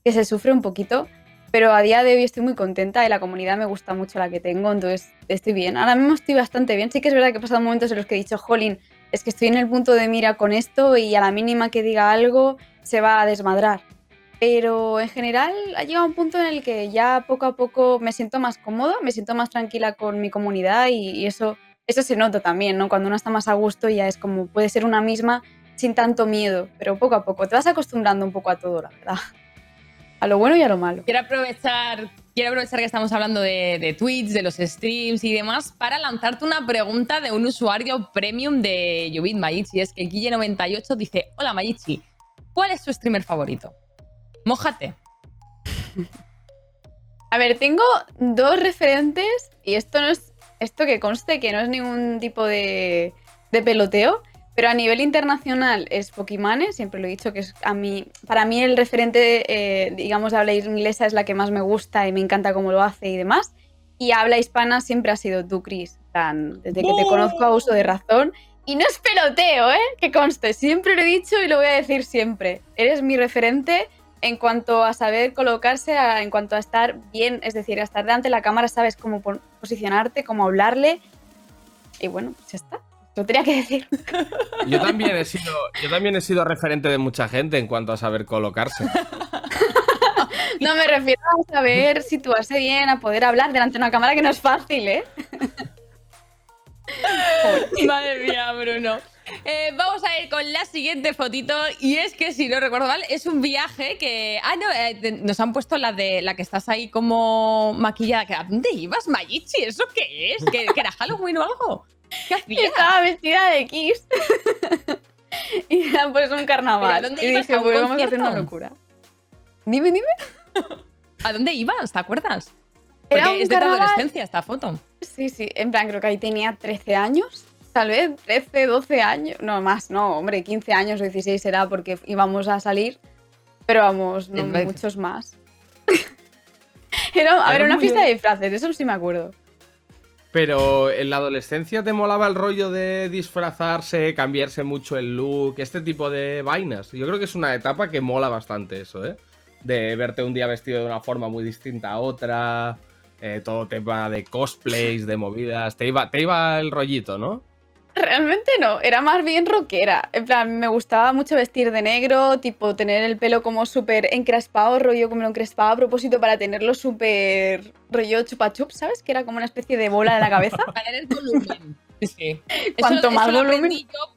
que se sufre un poquito. Pero a día de hoy estoy muy contenta y la comunidad me gusta mucho la que tengo, entonces estoy bien. Ahora mismo estoy bastante bien. Sí que es verdad que he pasado momentos en los que he dicho, jolín, es que estoy en el punto de mira con esto y a la mínima que diga algo se va a desmadrar. Pero en general ha llegado un punto en el que ya poco a poco me siento más cómoda, me siento más tranquila con mi comunidad y, y eso, eso se nota también, ¿no? Cuando uno está más a gusto ya es como puede ser una misma sin tanto miedo, pero poco a poco te vas acostumbrando un poco a todo, la verdad. A lo bueno y a lo malo. Quiero aprovechar, quiero aprovechar que estamos hablando de, de Twitch, de los streams y demás, para lanzarte una pregunta de un usuario premium de Yubit Mayichi. Es que Guille98 dice: Hola Mayichi, ¿cuál es tu streamer favorito? Mójate. A ver, tengo dos referentes y esto no es. Esto que conste que no es ningún tipo de, de peloteo, pero a nivel internacional es Pokimane, siempre lo he dicho que es a mí, para mí el referente, eh, digamos, de habla inglesa es la que más me gusta y me encanta cómo lo hace y demás. Y habla hispana siempre ha sido tú, Chris. Tan, desde que te conozco a uso de razón. Y no es peloteo, ¿eh? Que conste, siempre lo he dicho y lo voy a decir siempre. Eres mi referente en cuanto a saber colocarse, a- en cuanto a estar bien, es decir, a estar delante de la cámara, sabes cómo posicionarte, cómo hablarle. Y bueno, pues ya está. Lo tenía que decir. Yo también he sido, yo también he sido referente de mucha gente en cuanto a saber colocarse. No me refiero a saber situarse bien, a poder hablar delante de una cámara, que no es fácil, ¿eh? Madre mía, Bruno. Eh, vamos a ir con la siguiente fotito y es que si no recuerdo mal es un viaje que ah no eh, te- nos han puesto la de la que estás ahí como maquillada que ¿a dónde ibas Mayichi eso qué es que, que era Halloween o algo qué hacías Estaba vestida de Kiss. y era pues un carnaval. ¿Pero dónde y dije, ¿A un pues vamos a hacer una locura. Dime, dime. a dónde ibas te acuerdas Era porque un es de tu carnaval. adolescencia esta foto Sí, sí. En plan, creo que ahí tenía 13 años. Tal vez 13, 12 años. No, más, no, hombre, 15 años o 16 era porque íbamos a salir. Pero vamos, no muchos más. era, a ver, Era una fiesta de disfraces, eso sí me acuerdo. Pero en la adolescencia te molaba el rollo de disfrazarse, cambiarse mucho el look, este tipo de vainas. Yo creo que es una etapa que mola bastante eso, ¿eh? De verte un día vestido de una forma muy distinta a otra, eh, todo tema de cosplays, de movidas. Te iba, te iba el rollito, ¿no? Realmente no, era más bien rockera. En plan, me gustaba mucho vestir de negro, tipo tener el pelo como súper encrespado, rollo como lo encrespaba a propósito para tenerlo súper rollo chupa chup, ¿sabes? Que era como una especie de bola en la cabeza. para tener volumen sí, sí. Cuanto más lo volumen- yo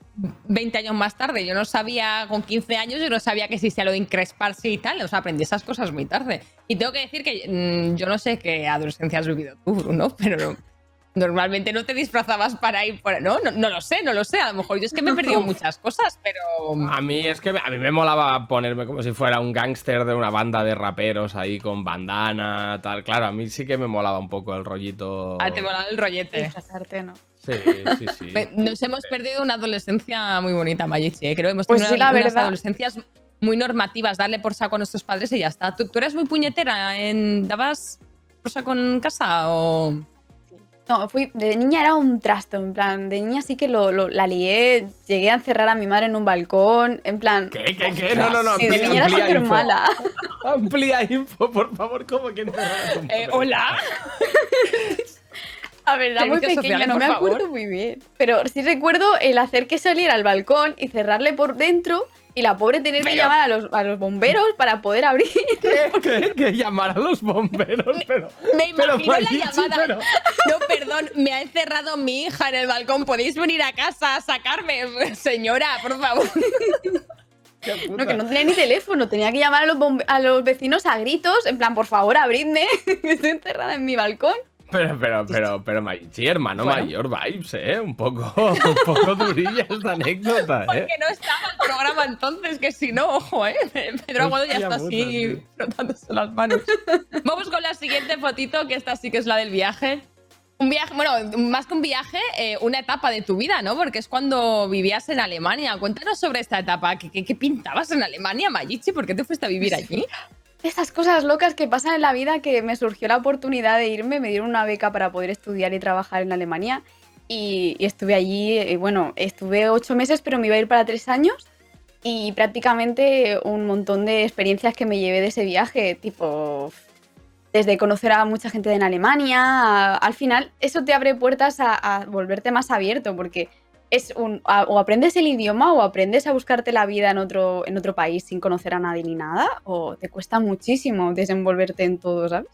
20 años más tarde. Yo no sabía, con 15 años, yo no sabía que existía lo de encresparse y tal. O sea, aprendí esas cosas muy tarde. Y tengo que decir que mm, yo no sé qué adolescencia has vivido tú, Bruno, pero no- normalmente no te disfrazabas para ir por... No, no, no lo sé, no lo sé. A lo mejor yo es que me he perdido muchas cosas, pero... A mí es que a mí me molaba ponerme como si fuera un gángster de una banda de raperos ahí con bandana, tal. Claro, a mí sí que me molaba un poco el rollito. Ah, te molaba el rollete. Disfrazarte, ¿no? Sí, sí, sí. Nos hemos perdido una adolescencia muy bonita, Mayichi. ¿eh? Creo que hemos Pues tenido sí, la unas verdad. adolescencias muy normativas. Darle por saco a nuestros padres y ya está. ¿Tú, tú eres muy puñetera? En, ¿Dabas por saco en casa o...? No, fui, de niña era un trasto, en plan, de niña sí que lo, lo- la lié, llegué a encerrar a mi madre en un balcón, en plan... ¿Qué, qué, qué? No, no, no. Sí, de amplía- niña era súper info. mala. Amplía info, por favor. ¿Cómo que encerrar a tu Eh? ¿Hola? A ver, era muy pequeña, sociales, no me favor. acuerdo muy bien. Pero sí recuerdo el hacer que saliera al balcón y cerrarle por dentro y la pobre tener que llamar a los, a los bomberos para poder abrir. ¿Qué? ¿Qué? Llamar a los bomberos, pero. Me pero, imagino la llamada. pero- No, perdón, me ha encerrado mi hija en el balcón. ¿Podéis venir a casa a sacarme? Señora, por favor. No, que no tenía ni teléfono, tenía que llamar a los, a los vecinos a gritos, en plan, por favor, abridme, que estoy encerrada en mi balcón. Pero, pero, pero, pero, Mayichi, hermano Bueno. mayor vibes, ¿eh? Un poco, un poco durilla esta anécdota, ¿eh? Porque no estaba el programa entonces, que si no, ojo, ¿eh? Pedro Aguado ya está puta, así tío. frotándose las manos. Vamos con la siguiente fotito, que esta sí que es la del viaje. Un viaje, bueno, más que un viaje, eh, una etapa de tu vida, ¿no? Porque es cuando vivías en Alemania. Cuéntanos sobre esta etapa. ¿Qué, qué, qué pintabas en Alemania, Mayichi? ¿Por qué te fuiste a vivir allí? Esas cosas locas que pasan en la vida que me surgió la oportunidad de irme, me dieron una beca para poder estudiar y trabajar en Alemania. Y, estuve allí, y bueno, estuve ocho meses pero me iba a ir para tres años. Y prácticamente un montón de experiencias que me llevé de ese viaje, tipo desde conocer a mucha gente en Alemania, al final eso te abre puertas a, a volverte más abierto, porque es un, a- o aprendes el idioma o aprendes a buscarte la vida en otro, en otro país sin conocer a nadie ni nada, o te cuesta muchísimo desenvolverte en todo, ¿sabes?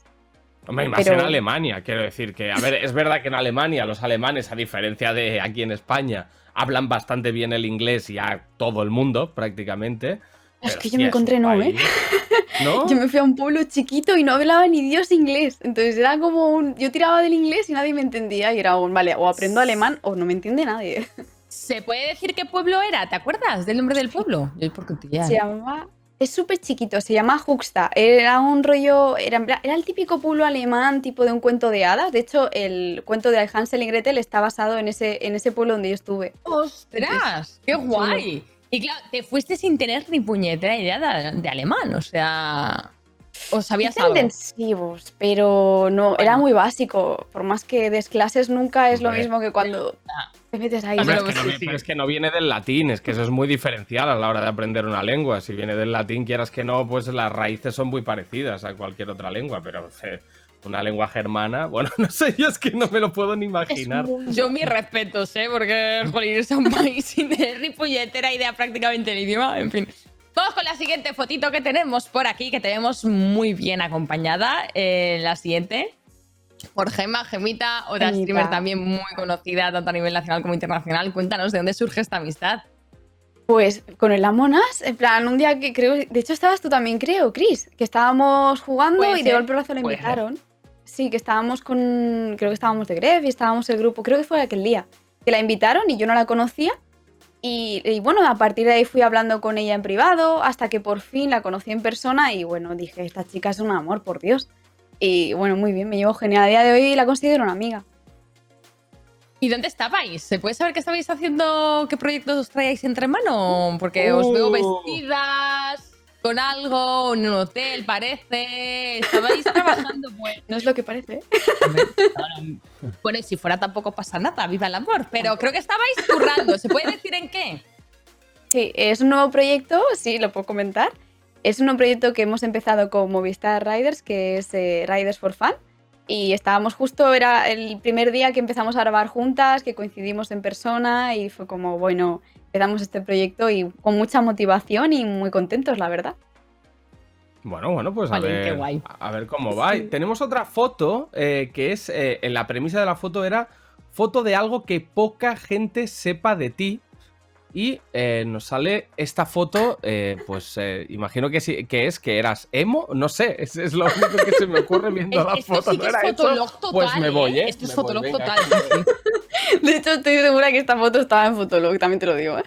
Hombre, y más Pero- en Alemania, quiero decir que, a ver, es verdad que en Alemania los alemanes, a diferencia de aquí en España, hablan bastante bien el inglés y a todo el mundo, prácticamente. Es que yo me encontré no, ¿eh? ¿No? Yo me fui a un pueblo chiquito y no hablaba ni Dios inglés. Entonces era como un. Yo tiraba del inglés y nadie me entendía. Y era un. Vale, o aprendo alemán o no me entiende nadie. ¿Se puede decir qué pueblo era? ¿Te acuerdas del nombre del pueblo? Yo por. Se llama. Es súper chiquito, se llama Juxta. Era un rollo. Era, el típico pueblo alemán, tipo de un cuento de hadas. De hecho, el cuento de Hansel y Gretel está basado en ese, en ese pueblo donde yo estuve. ¡Ostras! ¡Qué guay! Y claro, te fuiste sin tener ni puñetera idea de, de alemán, o sea. ¿O sabías algo? intensivos, pero no, era Bueno. muy básico. Por más que des clases, nunca es lo mismo que cuando te metes ahí. Pero es, que no, pero es que no viene del latín, es que eso es muy diferencial a la hora de aprender una lengua. Si viene del latín, quieras que no, pues las raíces son muy parecidas a cualquier otra lengua, pero eh, una lengua germana, bueno, no sé, yo es que no me lo puedo ni Es imaginar. Yo mis respetos, ¿eh? Porque jolín, irse a un país sin puñetera idea prácticamente del idioma, en fin. Vamos con la siguiente fotito que tenemos por aquí, que tenemos muy bien acompañada. Eh, la siguiente, por Gema, Gemita, otra Gemita. streamer también muy conocida, tanto a nivel nacional como internacional. Cuéntanos de dónde surge esta amistad. Pues con el Amonas, en plan, un día que creo. De hecho, estabas tú también, creo, Chris, que estábamos jugando y de golpe brazo le invitaron. Sí, que estábamos con. Creo que estábamos de Gref y estábamos el grupo, creo que fue aquel día. Que la invitaron y yo no la conocía. Y, y bueno, a partir de ahí fui hablando con ella en privado hasta que por fin la conocí en persona y bueno, dije, esta chica es un amor, por Dios. Y bueno, muy bien, me llevo genial. A día de hoy la considero una amiga. ¿Y dónde estabais? ¿Se puede saber qué estabais haciendo? ¿Qué proyectos os traíais entre mano? Porque os veo Uh. vestidas con algo en un hotel, parece. Estabais trabajando, pues. No es lo que parece. Bueno, y si fuera tampoco pasa nada, viva el amor. Pero creo que estabais currando. ¿Se puede decir en qué? Sí, es un nuevo proyecto, sí, lo puedo comentar. Es un nuevo proyecto que hemos empezado con Movistar Riders, que es eh, Riders for Fun. Y estábamos justo, era el primer día que empezamos a grabar juntas, que coincidimos en persona y fue como, bueno, empezamos este proyecto y con mucha motivación y muy contentos, la verdad. Bueno, bueno, pues a ver, qué guay. a ver cómo va. Tenemos otra foto eh, que es, eh, en la premisa de la foto era foto de algo que poca gente sepa de ti. Y eh, nos sale esta foto, eh, pues eh, imagino que, sí, que es que eras emo, no sé, es, es lo único que se me ocurre viendo la Esto foto. sí ¿no que es era fotolog total. Pues me voy, ¿eh? Esto es Me voy, fotolog venga. total. De hecho, estoy segura que esta foto estaba en Fotolog, también te lo digo, ¿eh?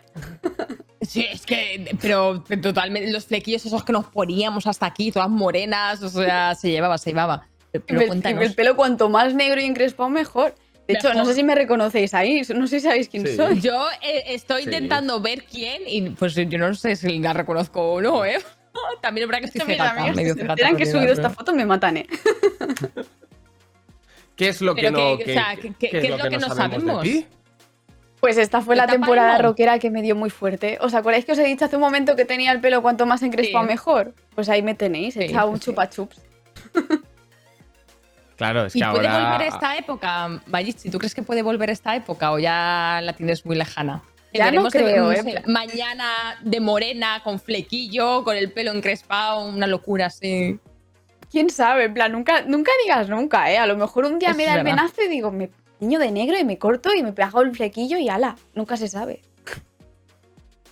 Sí, es que, pero totalmente, los flequillos esos que nos poníamos hasta aquí, todas morenas, o sea, se llevaba, se llevaba. Pero Y el- cuéntanos. el pelo cuanto más negro y encrespado, mejor. De hecho, no sé si me reconocéis ahí, no sé si sabéis quién Sí. soy. Yo eh, estoy Sí. intentando ver quién y pues yo no sé si la reconozco o no, ¿eh? También verdad que estoy cegata, medio cegata, que he subido esta foto, me matan, ¿eh? ¿Qué es lo que no, que- o sea, ¿qué- qué- qué es lo que no de sabemos? ti? Pues esta fue ¿Qué la temporada rockera que me dio muy fuerte. ¿Os acordáis que os he dicho hace un momento que tenía el pelo cuanto más encrespado Sí. mejor? Pues ahí me tenéis, he Sí, echado sí, un sí. chupa chups. Claro, es ¿Y que puede ahora... volver esta época, Vallichi? ¿Tú crees que puede volver esta época o ya la tienes muy lejana? Ya no veremos de- creo, no ¿eh? mañana de morena, con flequillo, con el pelo encrespado, una locura así. ¿Quién sabe? En plan, nunca, nunca digas nunca, ¿eh? A lo mejor un día me da el venazo y digo, me niño de negro y me corto y me pego el flequillo y ala. Nunca se sabe.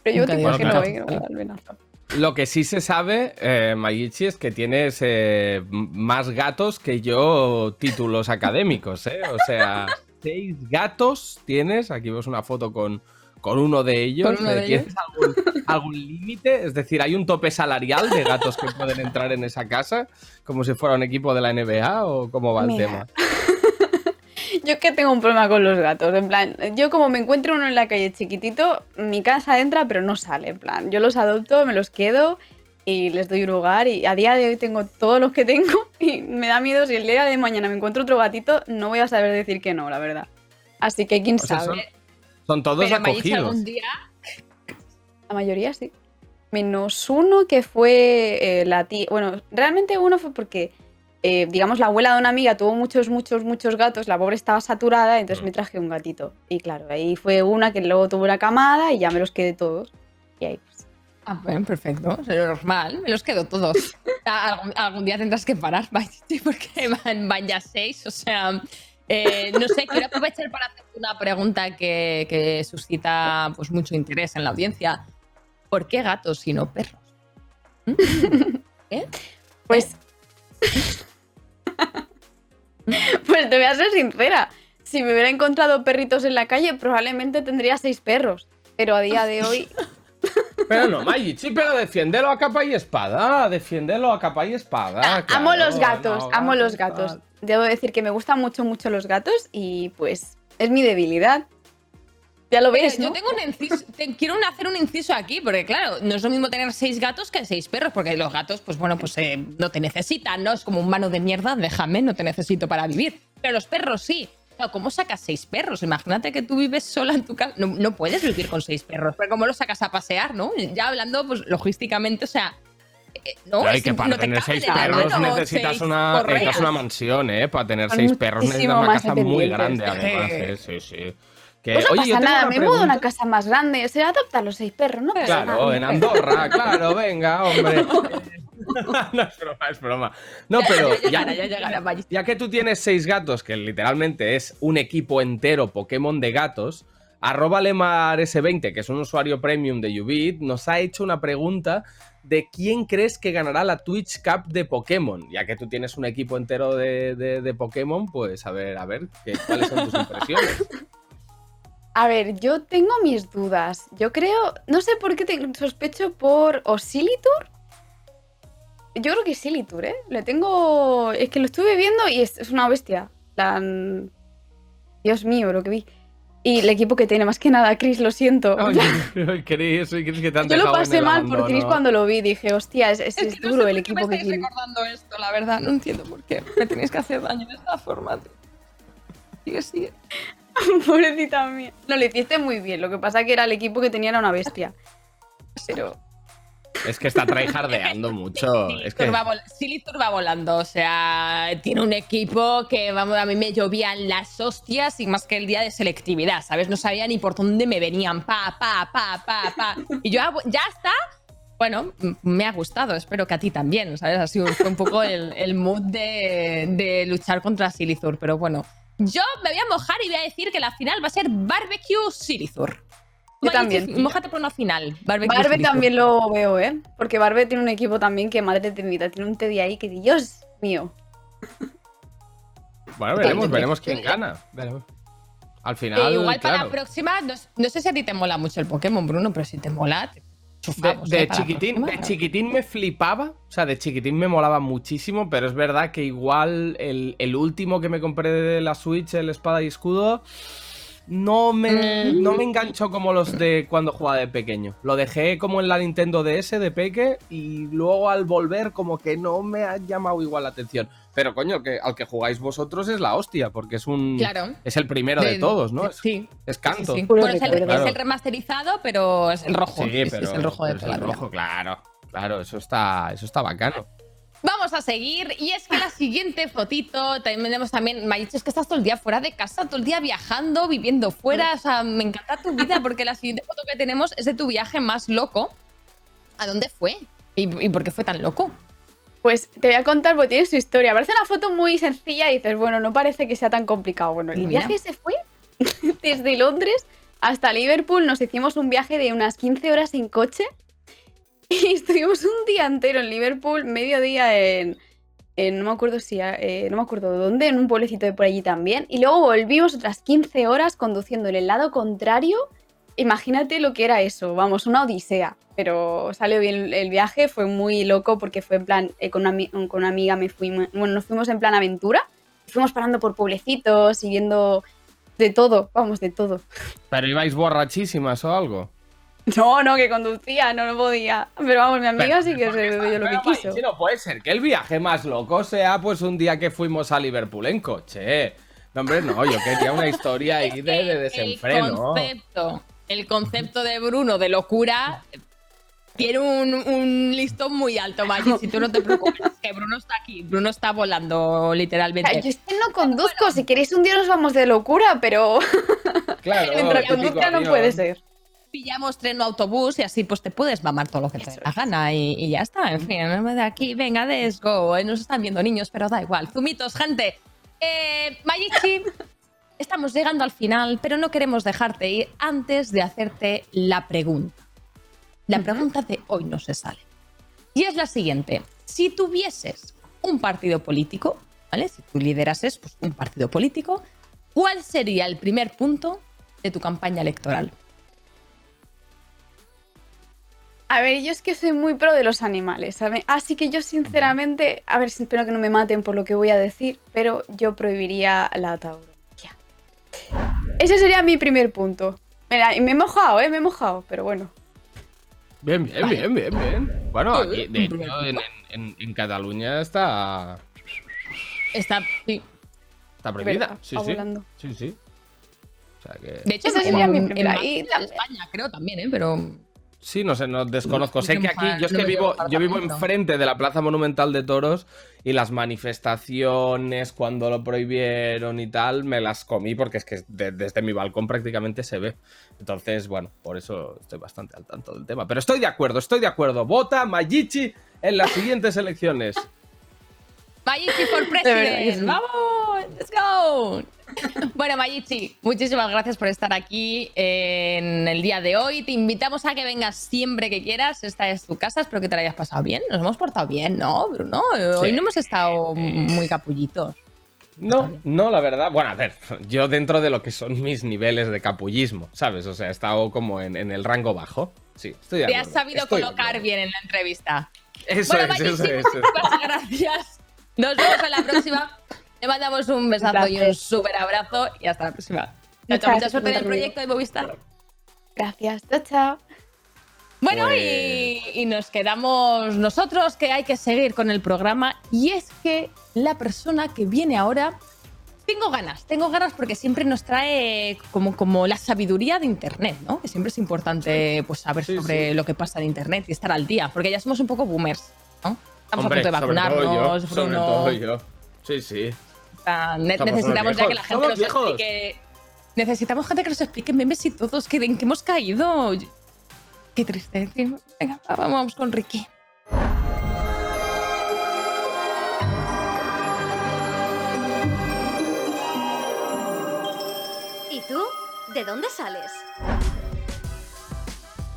Pero yo Nunca digas que no, ¿eh? No da el venazo. Lo que sí se sabe, eh, Mayichi, es que tienes eh, más gatos que yo títulos académicos, ¿eh? O sea, seis gatos tienes. Aquí vemos una foto con, con uno de ellos. Uno Eh, de ¿Tienes algún, algún límite? Es decir, ¿hay un tope salarial de gatos que pueden entrar en esa casa? ¿Como si fuera un equipo de la NBA o cómo va el tema? Yo es que tengo un problema con los gatos. En plan, yo como me encuentro uno en la calle chiquitito, mi casa entra pero no sale. En plan, yo los adopto, me los quedo y les doy un hogar. Y a día de hoy tengo todos los que tengo y me da miedo si el día de mañana me encuentro otro gatito, no voy a saber decir que no, la verdad. Así que quién O sea, sabe. son, son todos Pero acogidos. algún día La mayoría sí. Menos uno que fue eh, la tía. Bueno, realmente uno fue porque eh, digamos, la abuela de una amiga tuvo muchos, muchos, muchos gatos, la pobre estaba saturada, entonces Mm. me traje un gatito. Y claro, ahí fue una que luego tuvo una camada y ya me los quedé todos. Y ahí pues, Ah, bueno, perfecto. Normal. Me los quedo todos. Algún, algún día tendrás que parar, porque van, van ya seis. O sea, eh, no sé, quiero aprovechar para hacerte una pregunta que, que suscita pues, mucho interés en la audiencia. ¿Por qué gatos y no perros? ¿Mm? ¿Eh? Pues. pues te voy a ser sincera. Si me hubiera encontrado perritos en la calle, probablemente tendría seis perros. Pero a día de hoy. Pero no, Magichi, pero defiéndelo a capa y espada. Defiéndelo a capa y espada. Ah, amo los gatos, no, amo los gatos. Debo decir que me gustan mucho, mucho los gatos y pues es mi debilidad. Ya lo ves, Yo ¿no? tengo un inciso, te- quiero un- hacer un inciso aquí, porque claro, no es lo mismo tener seis gatos que seis perros, porque los gatos, pues bueno, pues eh, no te necesitan, ¿no? Es como un mano de mierda, déjame, no te necesito para vivir. Pero los perros sí. Claro, ¿Cómo sacas seis perros? Imagínate que tú vives sola en tu casa. No, no puedes vivir con seis perros, pero ¿cómo los sacas a pasear, no? Ya hablando, pues logísticamente, o sea. eh, no, Pero hay es que para no te tener seis perros mano necesitas seis una, correas. necesitas una mansión, ¿eh? Para tener Son seis perros necesitas una casa muy grande, además. Sí. ¿eh? Sí, sí. Que, Pues no oye, yo pasa nada, me mudo a una casa más grande. Se adoptan los seis perros, no pasa Claro, nada. en Andorra, claro, venga, hombre. no es broma, es broma. No, pero Ya que tú tienes seis gatos, que literalmente es un equipo entero Pokémon de gatos, arroba lemars20, que es un usuario premium de Ubit, nos ha hecho una pregunta de quién crees que ganará la Twitch Cup de Pokémon. Ya que tú tienes un equipo entero de, de- de Pokémon, pues a ver, a ver, ¿qué- ¿cuáles son tus impresiones? A ver, yo tengo mis dudas. Yo creo, no sé por qué te sospecho por Osilitur. Yo creo que es Silitur, ¿eh? Le tengo. Es que lo estuve viendo y es, es una bestia. La... Dios mío, lo que vi. Y el equipo que tiene, más que nada, Chris, lo siento. Ay, ay, Chris, ay, Chris, que te han Yo lo pasé mal por Chris cuando lo vi. Dije, hostia, es, es- Es es que no duro sé el qué me equipo que estáis tiene. recordando esto, la verdad. No entiendo por qué. Me tenéis que hacer daño de esta forma, tío. Sigue, sigue. Pobrecita mía. No, le hiciste muy bien. Lo que pasa que era el equipo que tenía era una bestia. Pero. Es que está tryhardeando mucho. Es que... Silithur va, vol- Silithur va volando, o sea, tiene un equipo que, vamos, a mí me llovían las hostias y más que el día de selectividad, ¿sabes? No sabía ni por dónde me venían, pa, pa, pa, pa, pa. Y yo, ah, ya está. Bueno, me ha gustado, espero que a ti también, ¿sabes? Ha sido fue un poco el, el mood de, de luchar contra Silithur, pero bueno. Yo me voy a mojar y voy a decir que la final va a ser Barbecue Silithur. Yo también. Mójate por una final. Barbecue Barbe también lo veo, ¿eh? Porque Barbe tiene un equipo también que madre de mi vida. Tiene un Teddy ahí que Dios mío. Bueno, veremos, veremos quién gana. Veremos. Al final, igual para la próxima, no, no sé si a ti te mola mucho el Pokémon, Bruno, pero si te mola, te chufamos. de ¿eh? Chiquitín, de chiquitín me flipaba, o sea, de chiquitín me molaba muchísimo, pero es verdad que igual el, el último que me compré de la Switch, el Espada y Escudo, no me, Mm. no me enganchó como los de cuando jugaba de pequeño. Lo dejé como en la Nintendo DS de peque y luego al volver como que no me ha llamado igual la atención. Pero coño, que al que jugáis vosotros es la hostia, porque es un... Claro. Es el primero de, De- todos, ¿no? Es, Sí. es canto. sí, sí. Puro Bueno, es, el, es remasterizado, pero es el rojo. Sí, pero es el rojo de pero es el rojo, claro. Claro, eso está, eso está bacano. Vamos a seguir. Y es que la siguiente fotito, también tenemos también, me ha dicho, es que estás todo el día fuera de casa, todo el día viajando, viviendo fuera. O sea, me encanta tu vida porque la siguiente foto que tenemos es de tu viaje más loco. ¿A dónde fue? ¿Y, y por qué fue tan loco? Pues te voy a contar porque tiene su historia. Parece una foto muy sencilla y dices, bueno, no parece que sea tan complicado. Bueno, el Mira. viaje se fue desde Londres hasta Liverpool. Nos hicimos un viaje de unas 15 horas en coche y estuvimos un día entero en Liverpool, medio día en, en- no me acuerdo si, eh, no me acuerdo dónde, en un pueblecito de por allí también. Y luego volvimos otras 15 horas conduciendo en el lado contrario. Imagínate lo que era eso, vamos, una odisea. Pero salió bien el viaje, fue muy loco porque fue en plan, eh, con, una, con una amiga me fuimos, bueno, nos fuimos en plan aventura. Fuimos parando por pueblecitos y viendo de todo, vamos, de todo. ¿Pero ibais borrachísimas o algo? No, no, que conducía, no, no podía. Pero vamos, mi amiga sí que se bebió lo que quiso. No puede ser que el viaje más loco sea pues un día que fuimos a Liverpool en coche. No, hombre, no, yo quería una historia ahí de, de El desenfreno. concepto, el concepto de Bruno de locura Tiene un, un listón muy alto, Maggi, si tú no te preocupes, que Bruno está aquí, Bruno está volando literalmente. Yo es que no conduzco, si queréis un día nos vamos de locura, pero Claro, mientras conduzca no puede ser. Pillamos tren o autobús y así pues te puedes mamar todo lo que te dé la gana y, y ya está. En fin, da aquí, venga, let's go. Eh, Nos están viendo niños, pero da igual. Zumitos, gente. Eh, Mayichi, estamos llegando al final, pero no queremos dejarte ir antes de hacerte la pregunta. La pregunta de hoy no se sale. Y es la siguiente. Si tuvieses un partido político, ¿vale? Si tú liderases pues, un partido político, ¿cuál sería el primer punto de tu campaña electoral? A ver, yo es que soy muy pro de los animales, ¿sabes? Así que yo sinceramente, a ver, espero que no me maten por lo que voy a decir, pero yo prohibiría la tauromaquia. Ese sería mi primer punto. Mira, y me he mojado, ¿eh? Me he mojado, pero bueno. Bien, bien, bien, bien, bien. Bueno, aquí, de hecho, en, en- en Cataluña está, Está, sí. está prohibida. Sí, sí. volando. Sí, sí. O sea que... De hecho, Esa en- sería mi en- primera. en España, creo también, ¿eh? Pero Sí, no sé, no desconozco. No Sé que aquí, yo es que vivo, yo vivo enfrente de la Plaza Monumental de Toros y las manifestaciones cuando lo prohibieron y tal, me las comí porque es que de- desde mi balcón prácticamente se ve. Entonces, bueno, por eso estoy bastante al tanto del tema. Pero estoy de acuerdo, estoy de acuerdo. Vota Mayichi en las siguientes elecciones. Mayichi for president. ¡Vamos! ¡Let's go! Bueno, Mayichi, muchísimas gracias por estar aquí en el día de hoy. Te invitamos a que vengas siempre que quieras. Esta es tu casa. Espero que te la hayas pasado bien. Nos hemos portado bien, ¿no, Bruno? Hoy Sí. no hemos estado muy capullitos. No, no, la verdad. Bueno, a ver, yo dentro de lo que son mis niveles de capullismo, ¿sabes? O sea, he estado como en, en el rango bajo. Sí, estoy de Te has sabido estoy colocar bien en la entrevista. Eso bueno, es, eso Mayichi, es. eso es. muchas gracias. Nos vemos en la próxima. Te mandamos un besazo y un súper abrazo y hasta la próxima. Chao, Muchas chao, mucha gracias suerte en el proyecto de Movistar. Gracias, chao, chao. Bueno, Pues- y, y nos quedamos nosotros, que hay que seguir con el programa. Y es que la persona que viene ahora, tengo ganas, tengo ganas porque siempre nos trae como, como la sabiduría de Internet, ¿no? Que siempre es importante pues, saber Sí, sobre sí. lo que pasa en Internet y estar al día, porque ya somos un poco boomers, ¿no? Estamos Hombre, a punto de sobre todo yo, vacunarnos, sobre todo yo. Sí, sí. Sea, ne- necesitamos ya que la gente nos viejos. explique. Necesitamos gente que nos explique memes y todos, que en qué hemos caído. Qué triste. Venga, va- vamos con Ricky. ¿Y tú? ¿De dónde sales?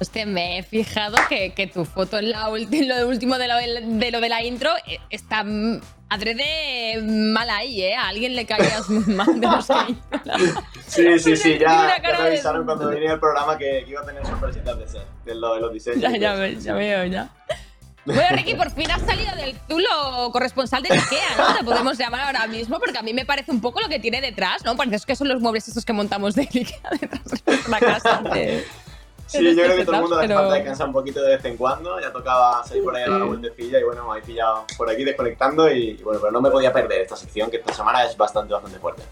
Hostia, me he fijado que, que tu foto en, la lo último de lo de, lo de la intro eh, está adrede mal ahí, ¿eh? A alguien le caías mal de los que. Sí, sí, sí, ya, ya me de- avisaron cuando venía el programa que, que iba a tener sorpresitas de, de, lo- de los diseños. Ya, ya, ya veo, ya. Bueno, Ricky, por fin has salido del zulo corresponsal de Ikea, ¿no? Te podemos llamar ahora mismo porque a mí me parece un poco lo que tiene detrás, ¿no? Parece que son los muebles estos que montamos de Ikea detrás de la casa. de- Sí, yo creo que todo el mundo le Pero- falta descansar un poquito de vez en cuando. Ya tocaba salir por ahí a dar una vueltecilla y bueno, me habéis pillado por aquí desconectando y, y bueno, pero no me podía perder esta sección que esta semana es bastante, bastante fuerte.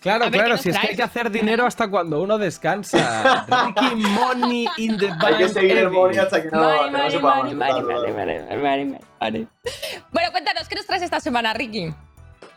Claro, ver, claro, ¿qué si es que hay que hacer dinero hasta cuando uno descansa. Ricky Money in the bank. Hay que seguir el money hasta que no, Mari, que no Mari, se pueda Mari, más Mari, disfrutar, Mari, ¿verdad? Mari, Mari, Mari, Mari. Bueno, cuéntanos, ¿qué nos traes esta semana, Ricky?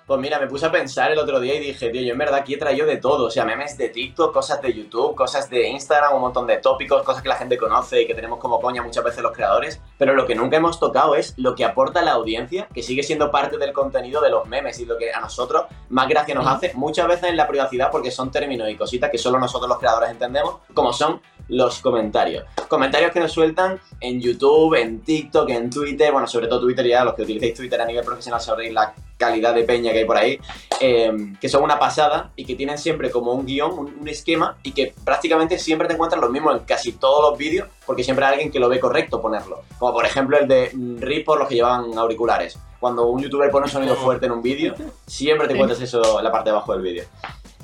Pues mira, me puse a pensar el otro día y dije, tío, yo en verdad aquí he traído de todo. O sea, memes de TikTok, cosas de YouTube, cosas de Instagram, un montón de tópicos, cosas que la gente conoce y que tenemos como coña muchas veces los creadores. Pero lo que nunca hemos tocado es lo que aporta la audiencia, que sigue siendo parte del contenido de los memes y lo que a nosotros más gracia nos hace, muchas veces en la privacidad, porque son términos y cositas que solo nosotros los creadores entendemos, como son los comentarios. Comentarios que nos sueltan en YouTube, en TikTok, en Twitter, bueno, sobre todo Twitter ya, los que utilicéis Twitter a nivel profesional sabréis la calidad de peña que hay por ahí, eh, que son una pasada y que tienen siempre como un guion, un, un esquema y que prácticamente siempre te encuentras los mismos en casi todos los vídeos porque siempre hay alguien que lo ve correcto ponerlo. Como por ejemplo el de mm, RIP por los que llevan auriculares. Cuando un youtuber pone un sonido fuerte en un vídeo, siempre te encuentras eso en la parte de abajo del vídeo.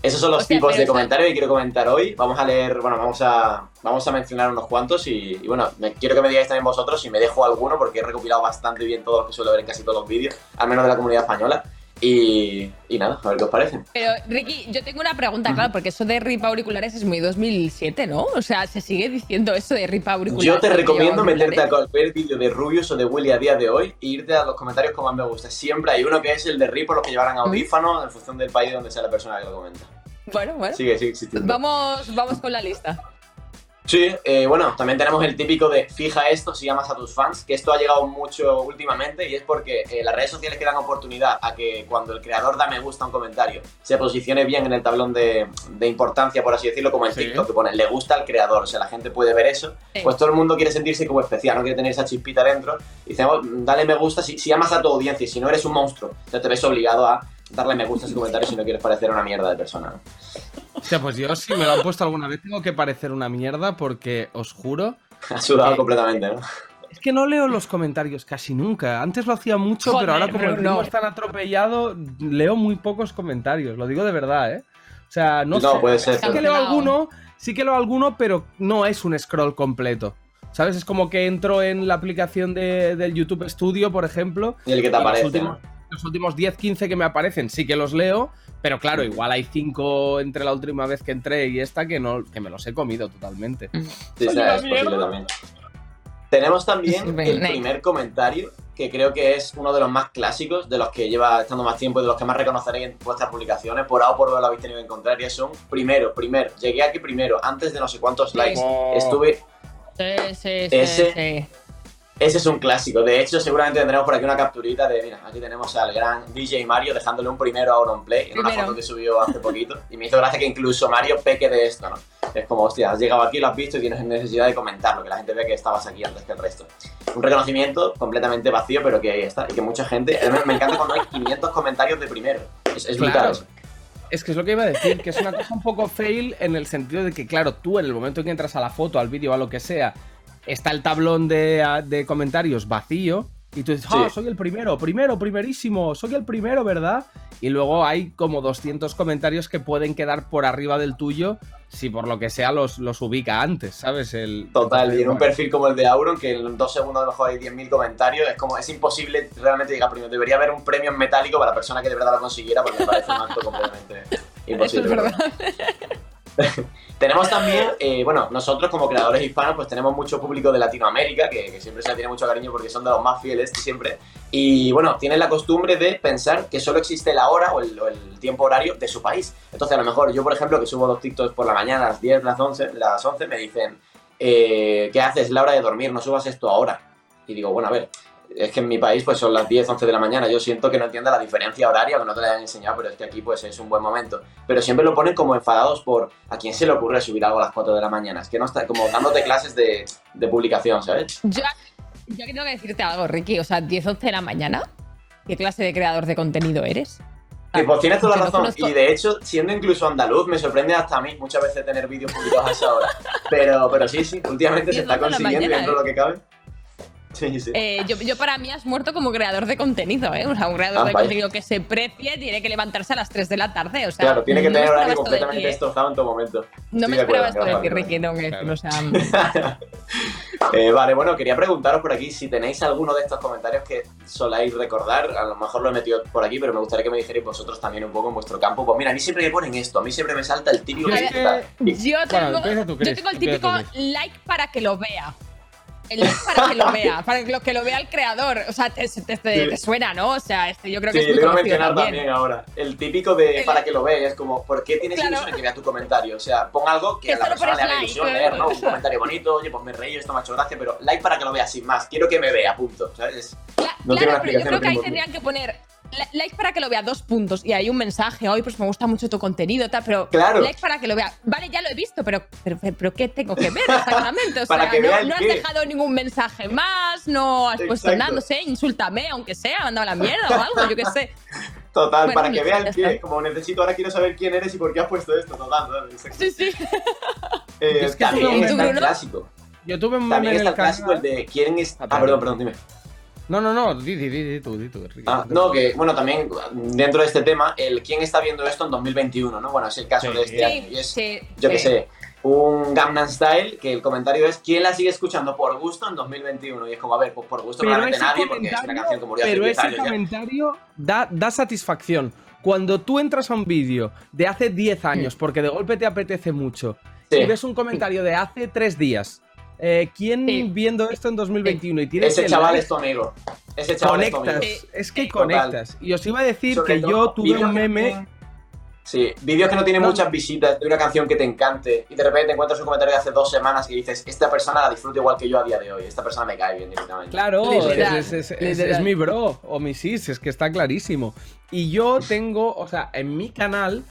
Esos son los tipos de comentarios que quiero comentar hoy. Vamos a leer, bueno, vamos a, vamos a mencionar unos cuantos y, y bueno, me- quiero que me digáis también vosotros si me dejo alguno porque he recopilado bastante bien todos los que suelo ver en casi todos los vídeos, al menos de la comunidad española. Y, y nada, a ver qué os parece. Pero, Ricky, yo tengo una pregunta, claro, porque eso de rip auriculares es muy 2007, ¿no? O sea, se sigue diciendo eso de rip auriculares. Yo te recomiendo meterte a cualquier vídeo de Rubius o de Willy a día de hoy e irte a los comentarios como más me gusta. Siempre hay uno que es el de Rip por los que llevarán audífonos en función del país donde sea la persona que lo comenta. Bueno, bueno. Sigue, sigue existiendo. Vamos, vamos con la lista. Sí, eh, bueno, también tenemos el típico de fija esto si amas a tus fans, que esto ha llegado mucho últimamente y es porque eh, las redes sociales que dan oportunidad a que cuando el creador da me gusta a un comentario se posicione bien en el tablón de, de importancia, por así decirlo, como en Sí. TikTok, que pone le gusta al creador, o sea, la gente puede ver eso, Sí. pues todo el mundo quiere sentirse como especial, no quiere tener esa chispita dentro. Y decimos, dale me gusta si, si amas a tu audiencia y si no eres un monstruo, ya te ves obligado a darle me gusta a ese comentario si no quieres parecer una mierda de persona. ¿no? Hostia, pues yo si me lo han puesto alguna vez tengo que parecer una mierda porque os juro, Ha sudado Eh, completamente, ¿no? es que no leo los comentarios casi nunca. Antes lo hacía mucho, Joder, pero ahora como el ritmo es tan atropellado, leo muy pocos comentarios. Lo digo de verdad, ¿eh? O sea, no, No, sé. puede ser, Sí que leo alguno, sí que leo alguno, pero no es un scroll completo. ¿Sabes? Es como que entro en la aplicación de- del YouTube Studio, por ejemplo, Y el que te aparece. Últimos, los últimos 10, 15 que me aparecen sí que los leo, pero claro, igual hay 5 entre la última vez que entré y esta que, no, que me los he comido totalmente. Sí, sí, es posible también. Tenemos también el primer comentario, que creo que es uno de los más clásicos, de los que lleva estando más tiempo y de los que más reconoceréis en vuestras publicaciones. Por A o por B lo habéis tenido que encontrar y es un primero, primero. Llegué aquí primero, antes de no sé cuántos likes. Oh. Estuve. Sí, sí, sí, Ese- sí. Ese es un clásico. De hecho, seguramente tendremos por aquí una capturita de. Mira, aquí tenemos al gran DJ Mario dejándole un primero a Auronplay en una Primero. foto que subió hace poquito. Y me hizo gracia que incluso Mario peque de esto, ¿no? Es como, hostia, has llegado aquí, lo has visto y tienes necesidad de comentarlo, que la gente ve que estabas aquí antes que el resto. Un reconocimiento completamente vacío, pero que ahí está. Y que mucha gente. además, Me encanta cuando hay 500 comentarios de primero. Es, es brutal Claro. eso. Es que es lo que iba a decir, que es una cosa un poco fail en el sentido de que, claro, tú en el momento en que entras a la foto, al vídeo, a lo que sea, está el tablón de, de comentarios vacío y tú dices, Sí. oh, soy el primero, primero, primerísimo, soy el primero, ¿verdad? Y luego hay como 200 comentarios que pueden quedar por arriba del tuyo si por lo que sea los, los ubica antes, ¿sabes? El, Total, y en un perfil como el de Auron, que en dos segundos a lo mejor hay 10.000 comentarios, es como, es imposible realmente llegar primero. Debería haber un premio en metálico para la persona que de verdad lo consiguiera, porque me parece un acto completamente imposible. Eso es ¿verdad? tenemos también, eh, bueno, nosotros como creadores hispanos, pues tenemos mucho público de Latinoamérica, que, siempre se le tiene mucho cariño porque son de los más fieles siempre. Y bueno, tienen la costumbre de pensar que solo existe la hora o el, tiempo horario de su país. Entonces, a lo mejor yo, por ejemplo, que subo dos TikToks por la mañana a las 10, las 11, las 11 me dicen, eh, ¿qué haces? Es la hora de dormir, no subas esto ahora. Y digo, bueno, a ver, es que en mi país pues son las 10, 11 de la mañana. Yo siento que no entienda la diferencia horaria, que no te la hayan enseñado, pero es que aquí pues es un buen momento. Pero siempre lo ponen como enfadados por a quién se le ocurre subir algo a las 4 de la mañana. Es que no está como dándote clases de, de publicación, ¿sabes? Yo, yo tengo que decirte algo, Ricky. O sea, 10, 11 de la mañana. ¿Qué clase de creador de contenido eres? Y pues tienes toda la razón. Y de hecho, siendo incluso andaluz, me sorprende hasta a mí muchas veces tener vídeos publicados a esa hora. Pero, pero sí, sí, últimamente se está consiguiendo mañana, dentro de ¿eh? lo que cabe. Sí, sí. Eh, yo, yo para mí has muerto como creador de contenido, ¿eh? O sea, un creador Ah, de vaya. contenido que se precie tiene que levantarse a las 3 de la tarde. O sea, claro, tiene que no tener me horario de completamente destrozado en todo momento. No me Estoy de esperaba esto de ti, Ricky, tengo que decirlo. O sea, Eh, vale, bueno, quería preguntaros por aquí si tenéis alguno de estos comentarios que soláis recordar. A lo mejor lo he metido por aquí, pero me gustaría que me dijerais vosotros también un poco en vuestro campo. Pues mira, a mí siempre me ponen esto, a mí siempre me salta el típico Yo que tengo, empieza tú, yo Chris, tengo el típico like para que lo vea. El like para que lo vea, para que lo, que lo vea el creador. O sea, te, te- te- Sí. te suena, ¿no? O sea, este, yo creo que Sí, es muy lo iba a mencionar también. también ahora. El típico de El- para que lo veas, es como, ¿por qué tienes Claro. ilusión en que vea tu comentario? O sea, pon algo que Que a la persona le haga like, ilusión leer, ¿no? Un comentario bonito, oye, pues me reí, esto me ha hecho gracia, pero like para que lo vea sin más. Quiero que me vea, punto. ¿Sabes? No claro, pero yo creo que ahí tendrían que poner like para que lo vea dos puntos y hay un mensaje hoy pues me gusta mucho tu contenido tal pero Claro. like para que lo vea vale ya lo he visto pero pero, pero qué tengo que ver exactamente o Para sea que vea no, el no has qué. dejado ningún mensaje más no has puesto nada no sé insúltame aunque sea mandado a la mierda o algo yo qué sé Total, Bueno, para que ya vea el está. qué. Como necesito, ahora quiero saber quién eres y por qué has puesto esto. Total, total. exacto. sí sí Eh, Es que también el Bruno. clásico. Yo tuve un También está el clásico el de quién es. Ah, Ah, perdón, perdón, dime. No, no, no, di, di, di, di tú, di tú. Ah, no, que bueno, también dentro de este tema, el quién está viendo esto en 2021, ¿no? Bueno, es el caso Sí. de este sí año. Y es, sí yo qué sé, un Gangnam Style que el comentario es ¿quién la sigue escuchando por gusto en 2021? Y es como, a ver, pues por gusto probablemente nadie porque es una canción que murió hace pero 10 ese años comentario da, da satisfacción. Cuando tú entras a un vídeo de hace 10 años, porque de golpe te apetece mucho, Sí. y ves un comentario de hace 3 días, eh, ¿quién Sí. viendo esto en 2021 y tienes Ese el chaval es tu amigo. Ese chaval es tu amigo. conectas? Es que Total. conectas. Y os iba a decir Sobre que todo, yo tuve un que meme. Sí, vídeos que no tienen No. muchas visitas de una canción que te encante y de repente encuentras un comentario de hace dos semanas y dices, esta persona la disfruta igual que yo a día de hoy, esta persona me cae bien directamente. Claro, es, es- es- es- es mi bro o mi sis, es que está clarísimo. Y yo tengo, o sea, en mi canal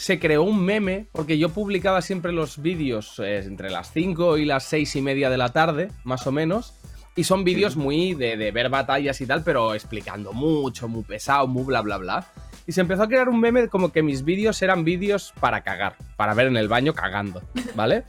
se creó un meme, porque yo publicaba siempre los vídeos eh, entre las 5 y las 6 y media de la tarde, más o menos. Y son vídeos muy de, de ver batallas y tal, pero explicando mucho, muy pesado, muy bla, bla, bla. Y se empezó a crear un meme como que mis vídeos eran vídeos para cagar, para ver en el baño cagando, ¿vale?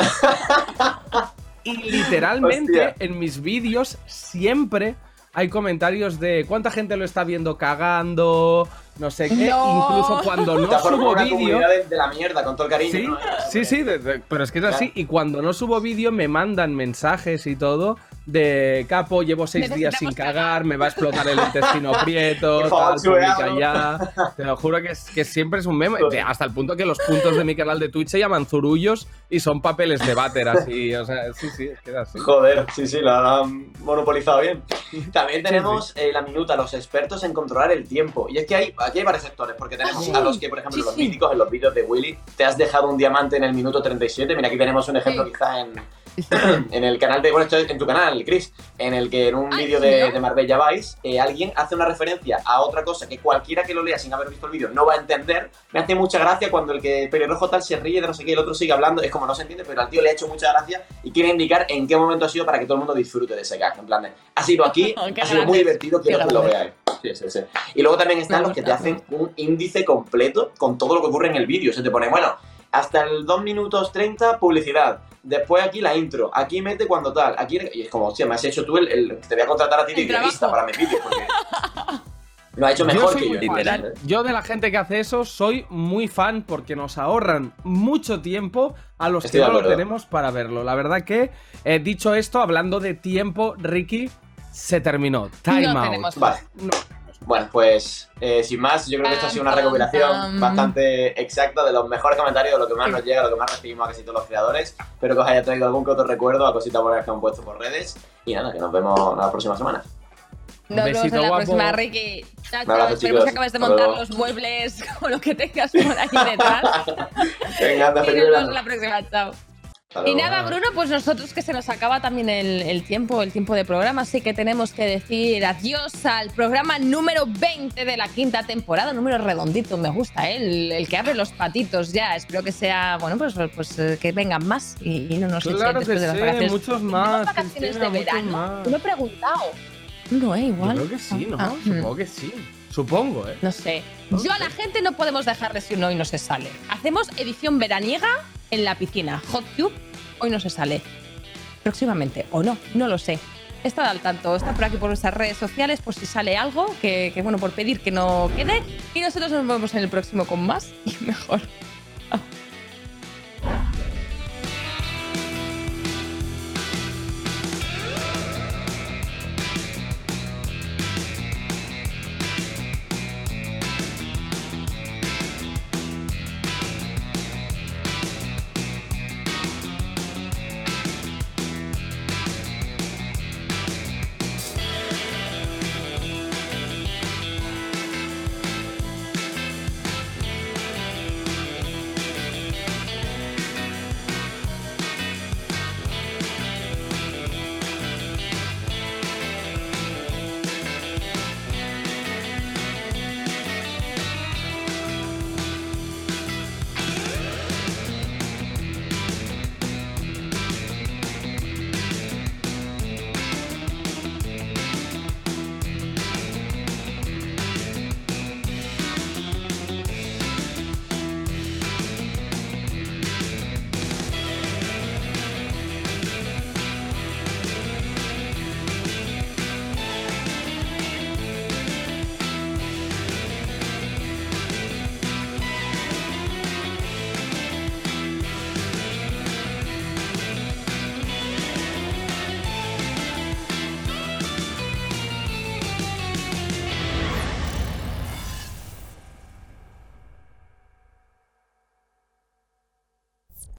y literalmente Hostia. en mis vídeos siempre hay comentarios de cuánta gente lo está viendo cagando, no sé qué. No. Incluso cuando no subo vídeo. de, de la mierda, con todo el cariño. Sí, ¿no? sí, sí, de- de- pero es que es así. Y cuando no subo vídeo me mandan mensajes y todo de capo, llevo seis días sin cagar, me va a explotar el intestino prieto, tal, publica ya. Te lo juro que, es, que siempre es un meme, hasta el punto que los puntos de mi canal de Twitch se llaman zurullos y son papeles de váter así, o sea, sí, sí, es que es así. Joder, sí, sí, lo han monopolizado bien. También tenemos eh, la minuta, los expertos en controlar el tiempo. Y es que hay, aquí hay varios sectores, porque tenemos sí. a los que, por ejemplo, Sí, los sí. míticos en los vídeos de Willy, te has dejado un diamante en el minuto 37. Mira, aquí tenemos un ejemplo Sí. quizá en, en el canal de, bueno, esto es en tu canal, Chris, en el que en un Ay, vídeo ¿sí, de, no? de Marbella Vice, eh, alguien hace una referencia a otra cosa que cualquiera que lo lea sin haber visto el vídeo no va a entender. Me hace mucha gracia cuando el que pelirrojo tal se ríe de no sé qué y el otro sigue hablando. Es como no se entiende, pero al tío le ha hecho mucha gracia y quiere indicar en qué momento ha sido para que todo el mundo disfrute de ese gag. En plan de, ha sido aquí, ha sido muy divertido, quiero que lo veáis. Sí, sí, sí. Y luego también están los que te hacen un índice completo con todo lo que ocurre en el vídeo. Se te pone, bueno, hasta el 2 minutos 30, publicidad. Después aquí la intro. Aquí mete cuando tal. Aquí y es como, hostia, me has hecho tú el, el- Te voy a contratar a ti de trabajo. para mis vídeos porque. Lo ha hecho Yo mejor soy que yo. literal. Yo de la gente que hace eso soy muy fan porque nos ahorran mucho tiempo a los Estoy que no lo tenemos para verlo. La verdad que, eh, dicho esto, hablando de tiempo, Ricky, se terminó. Time No out. tenemos Vale. No. Bueno, pues eh, sin más, yo creo que esto ha sido una recopilación bastante exacta de los mejores comentarios, de lo que más nos llega, lo que más recibimos a casi todos los creadores. Espero que os haya traído algún que otro recuerdo a cositas buenas que han puesto por redes. Y nada, que nos vemos la próxima semana. Nos vemos Besito en la guapo. próxima, Ricky. Chao, chao. abrazo, Esperemos chicos. que acabes de Hasta montar luego. los muebles o lo que tengas por ahí detrás. Venga, anda, y nos vemos la próxima. Chao. Y nada, Bruno, pues nosotros que se nos acaba también el, el tiempo, el tiempo de programa, así que tenemos que decir adiós al programa número 20 de la quinta temporada, número redondito, me gusta, ¿eh? el, el que abre los patitos ya. Espero que sea, bueno, pues, pues eh, que vengan más y, y no nos Claro que de las vacaciones. muchos ¿Tenemos más. vacaciones de verano? más. He preguntado. No, eh, Yo igual. creo que sí, ¿no? Ah, Supongo que sí. Supongo, ¿eh? no sé. Yo a la gente no podemos dejarle si uno hoy no se sale. Hacemos edición veraniega en la piscina. Hot Tube, hoy no se sale. Próximamente, o no, no lo sé. Estad al tanto, está por aquí por nuestras redes sociales por si sale algo, que, que, bueno, por pedir que no quede. Y nosotros nos vemos en el próximo con más y mejor.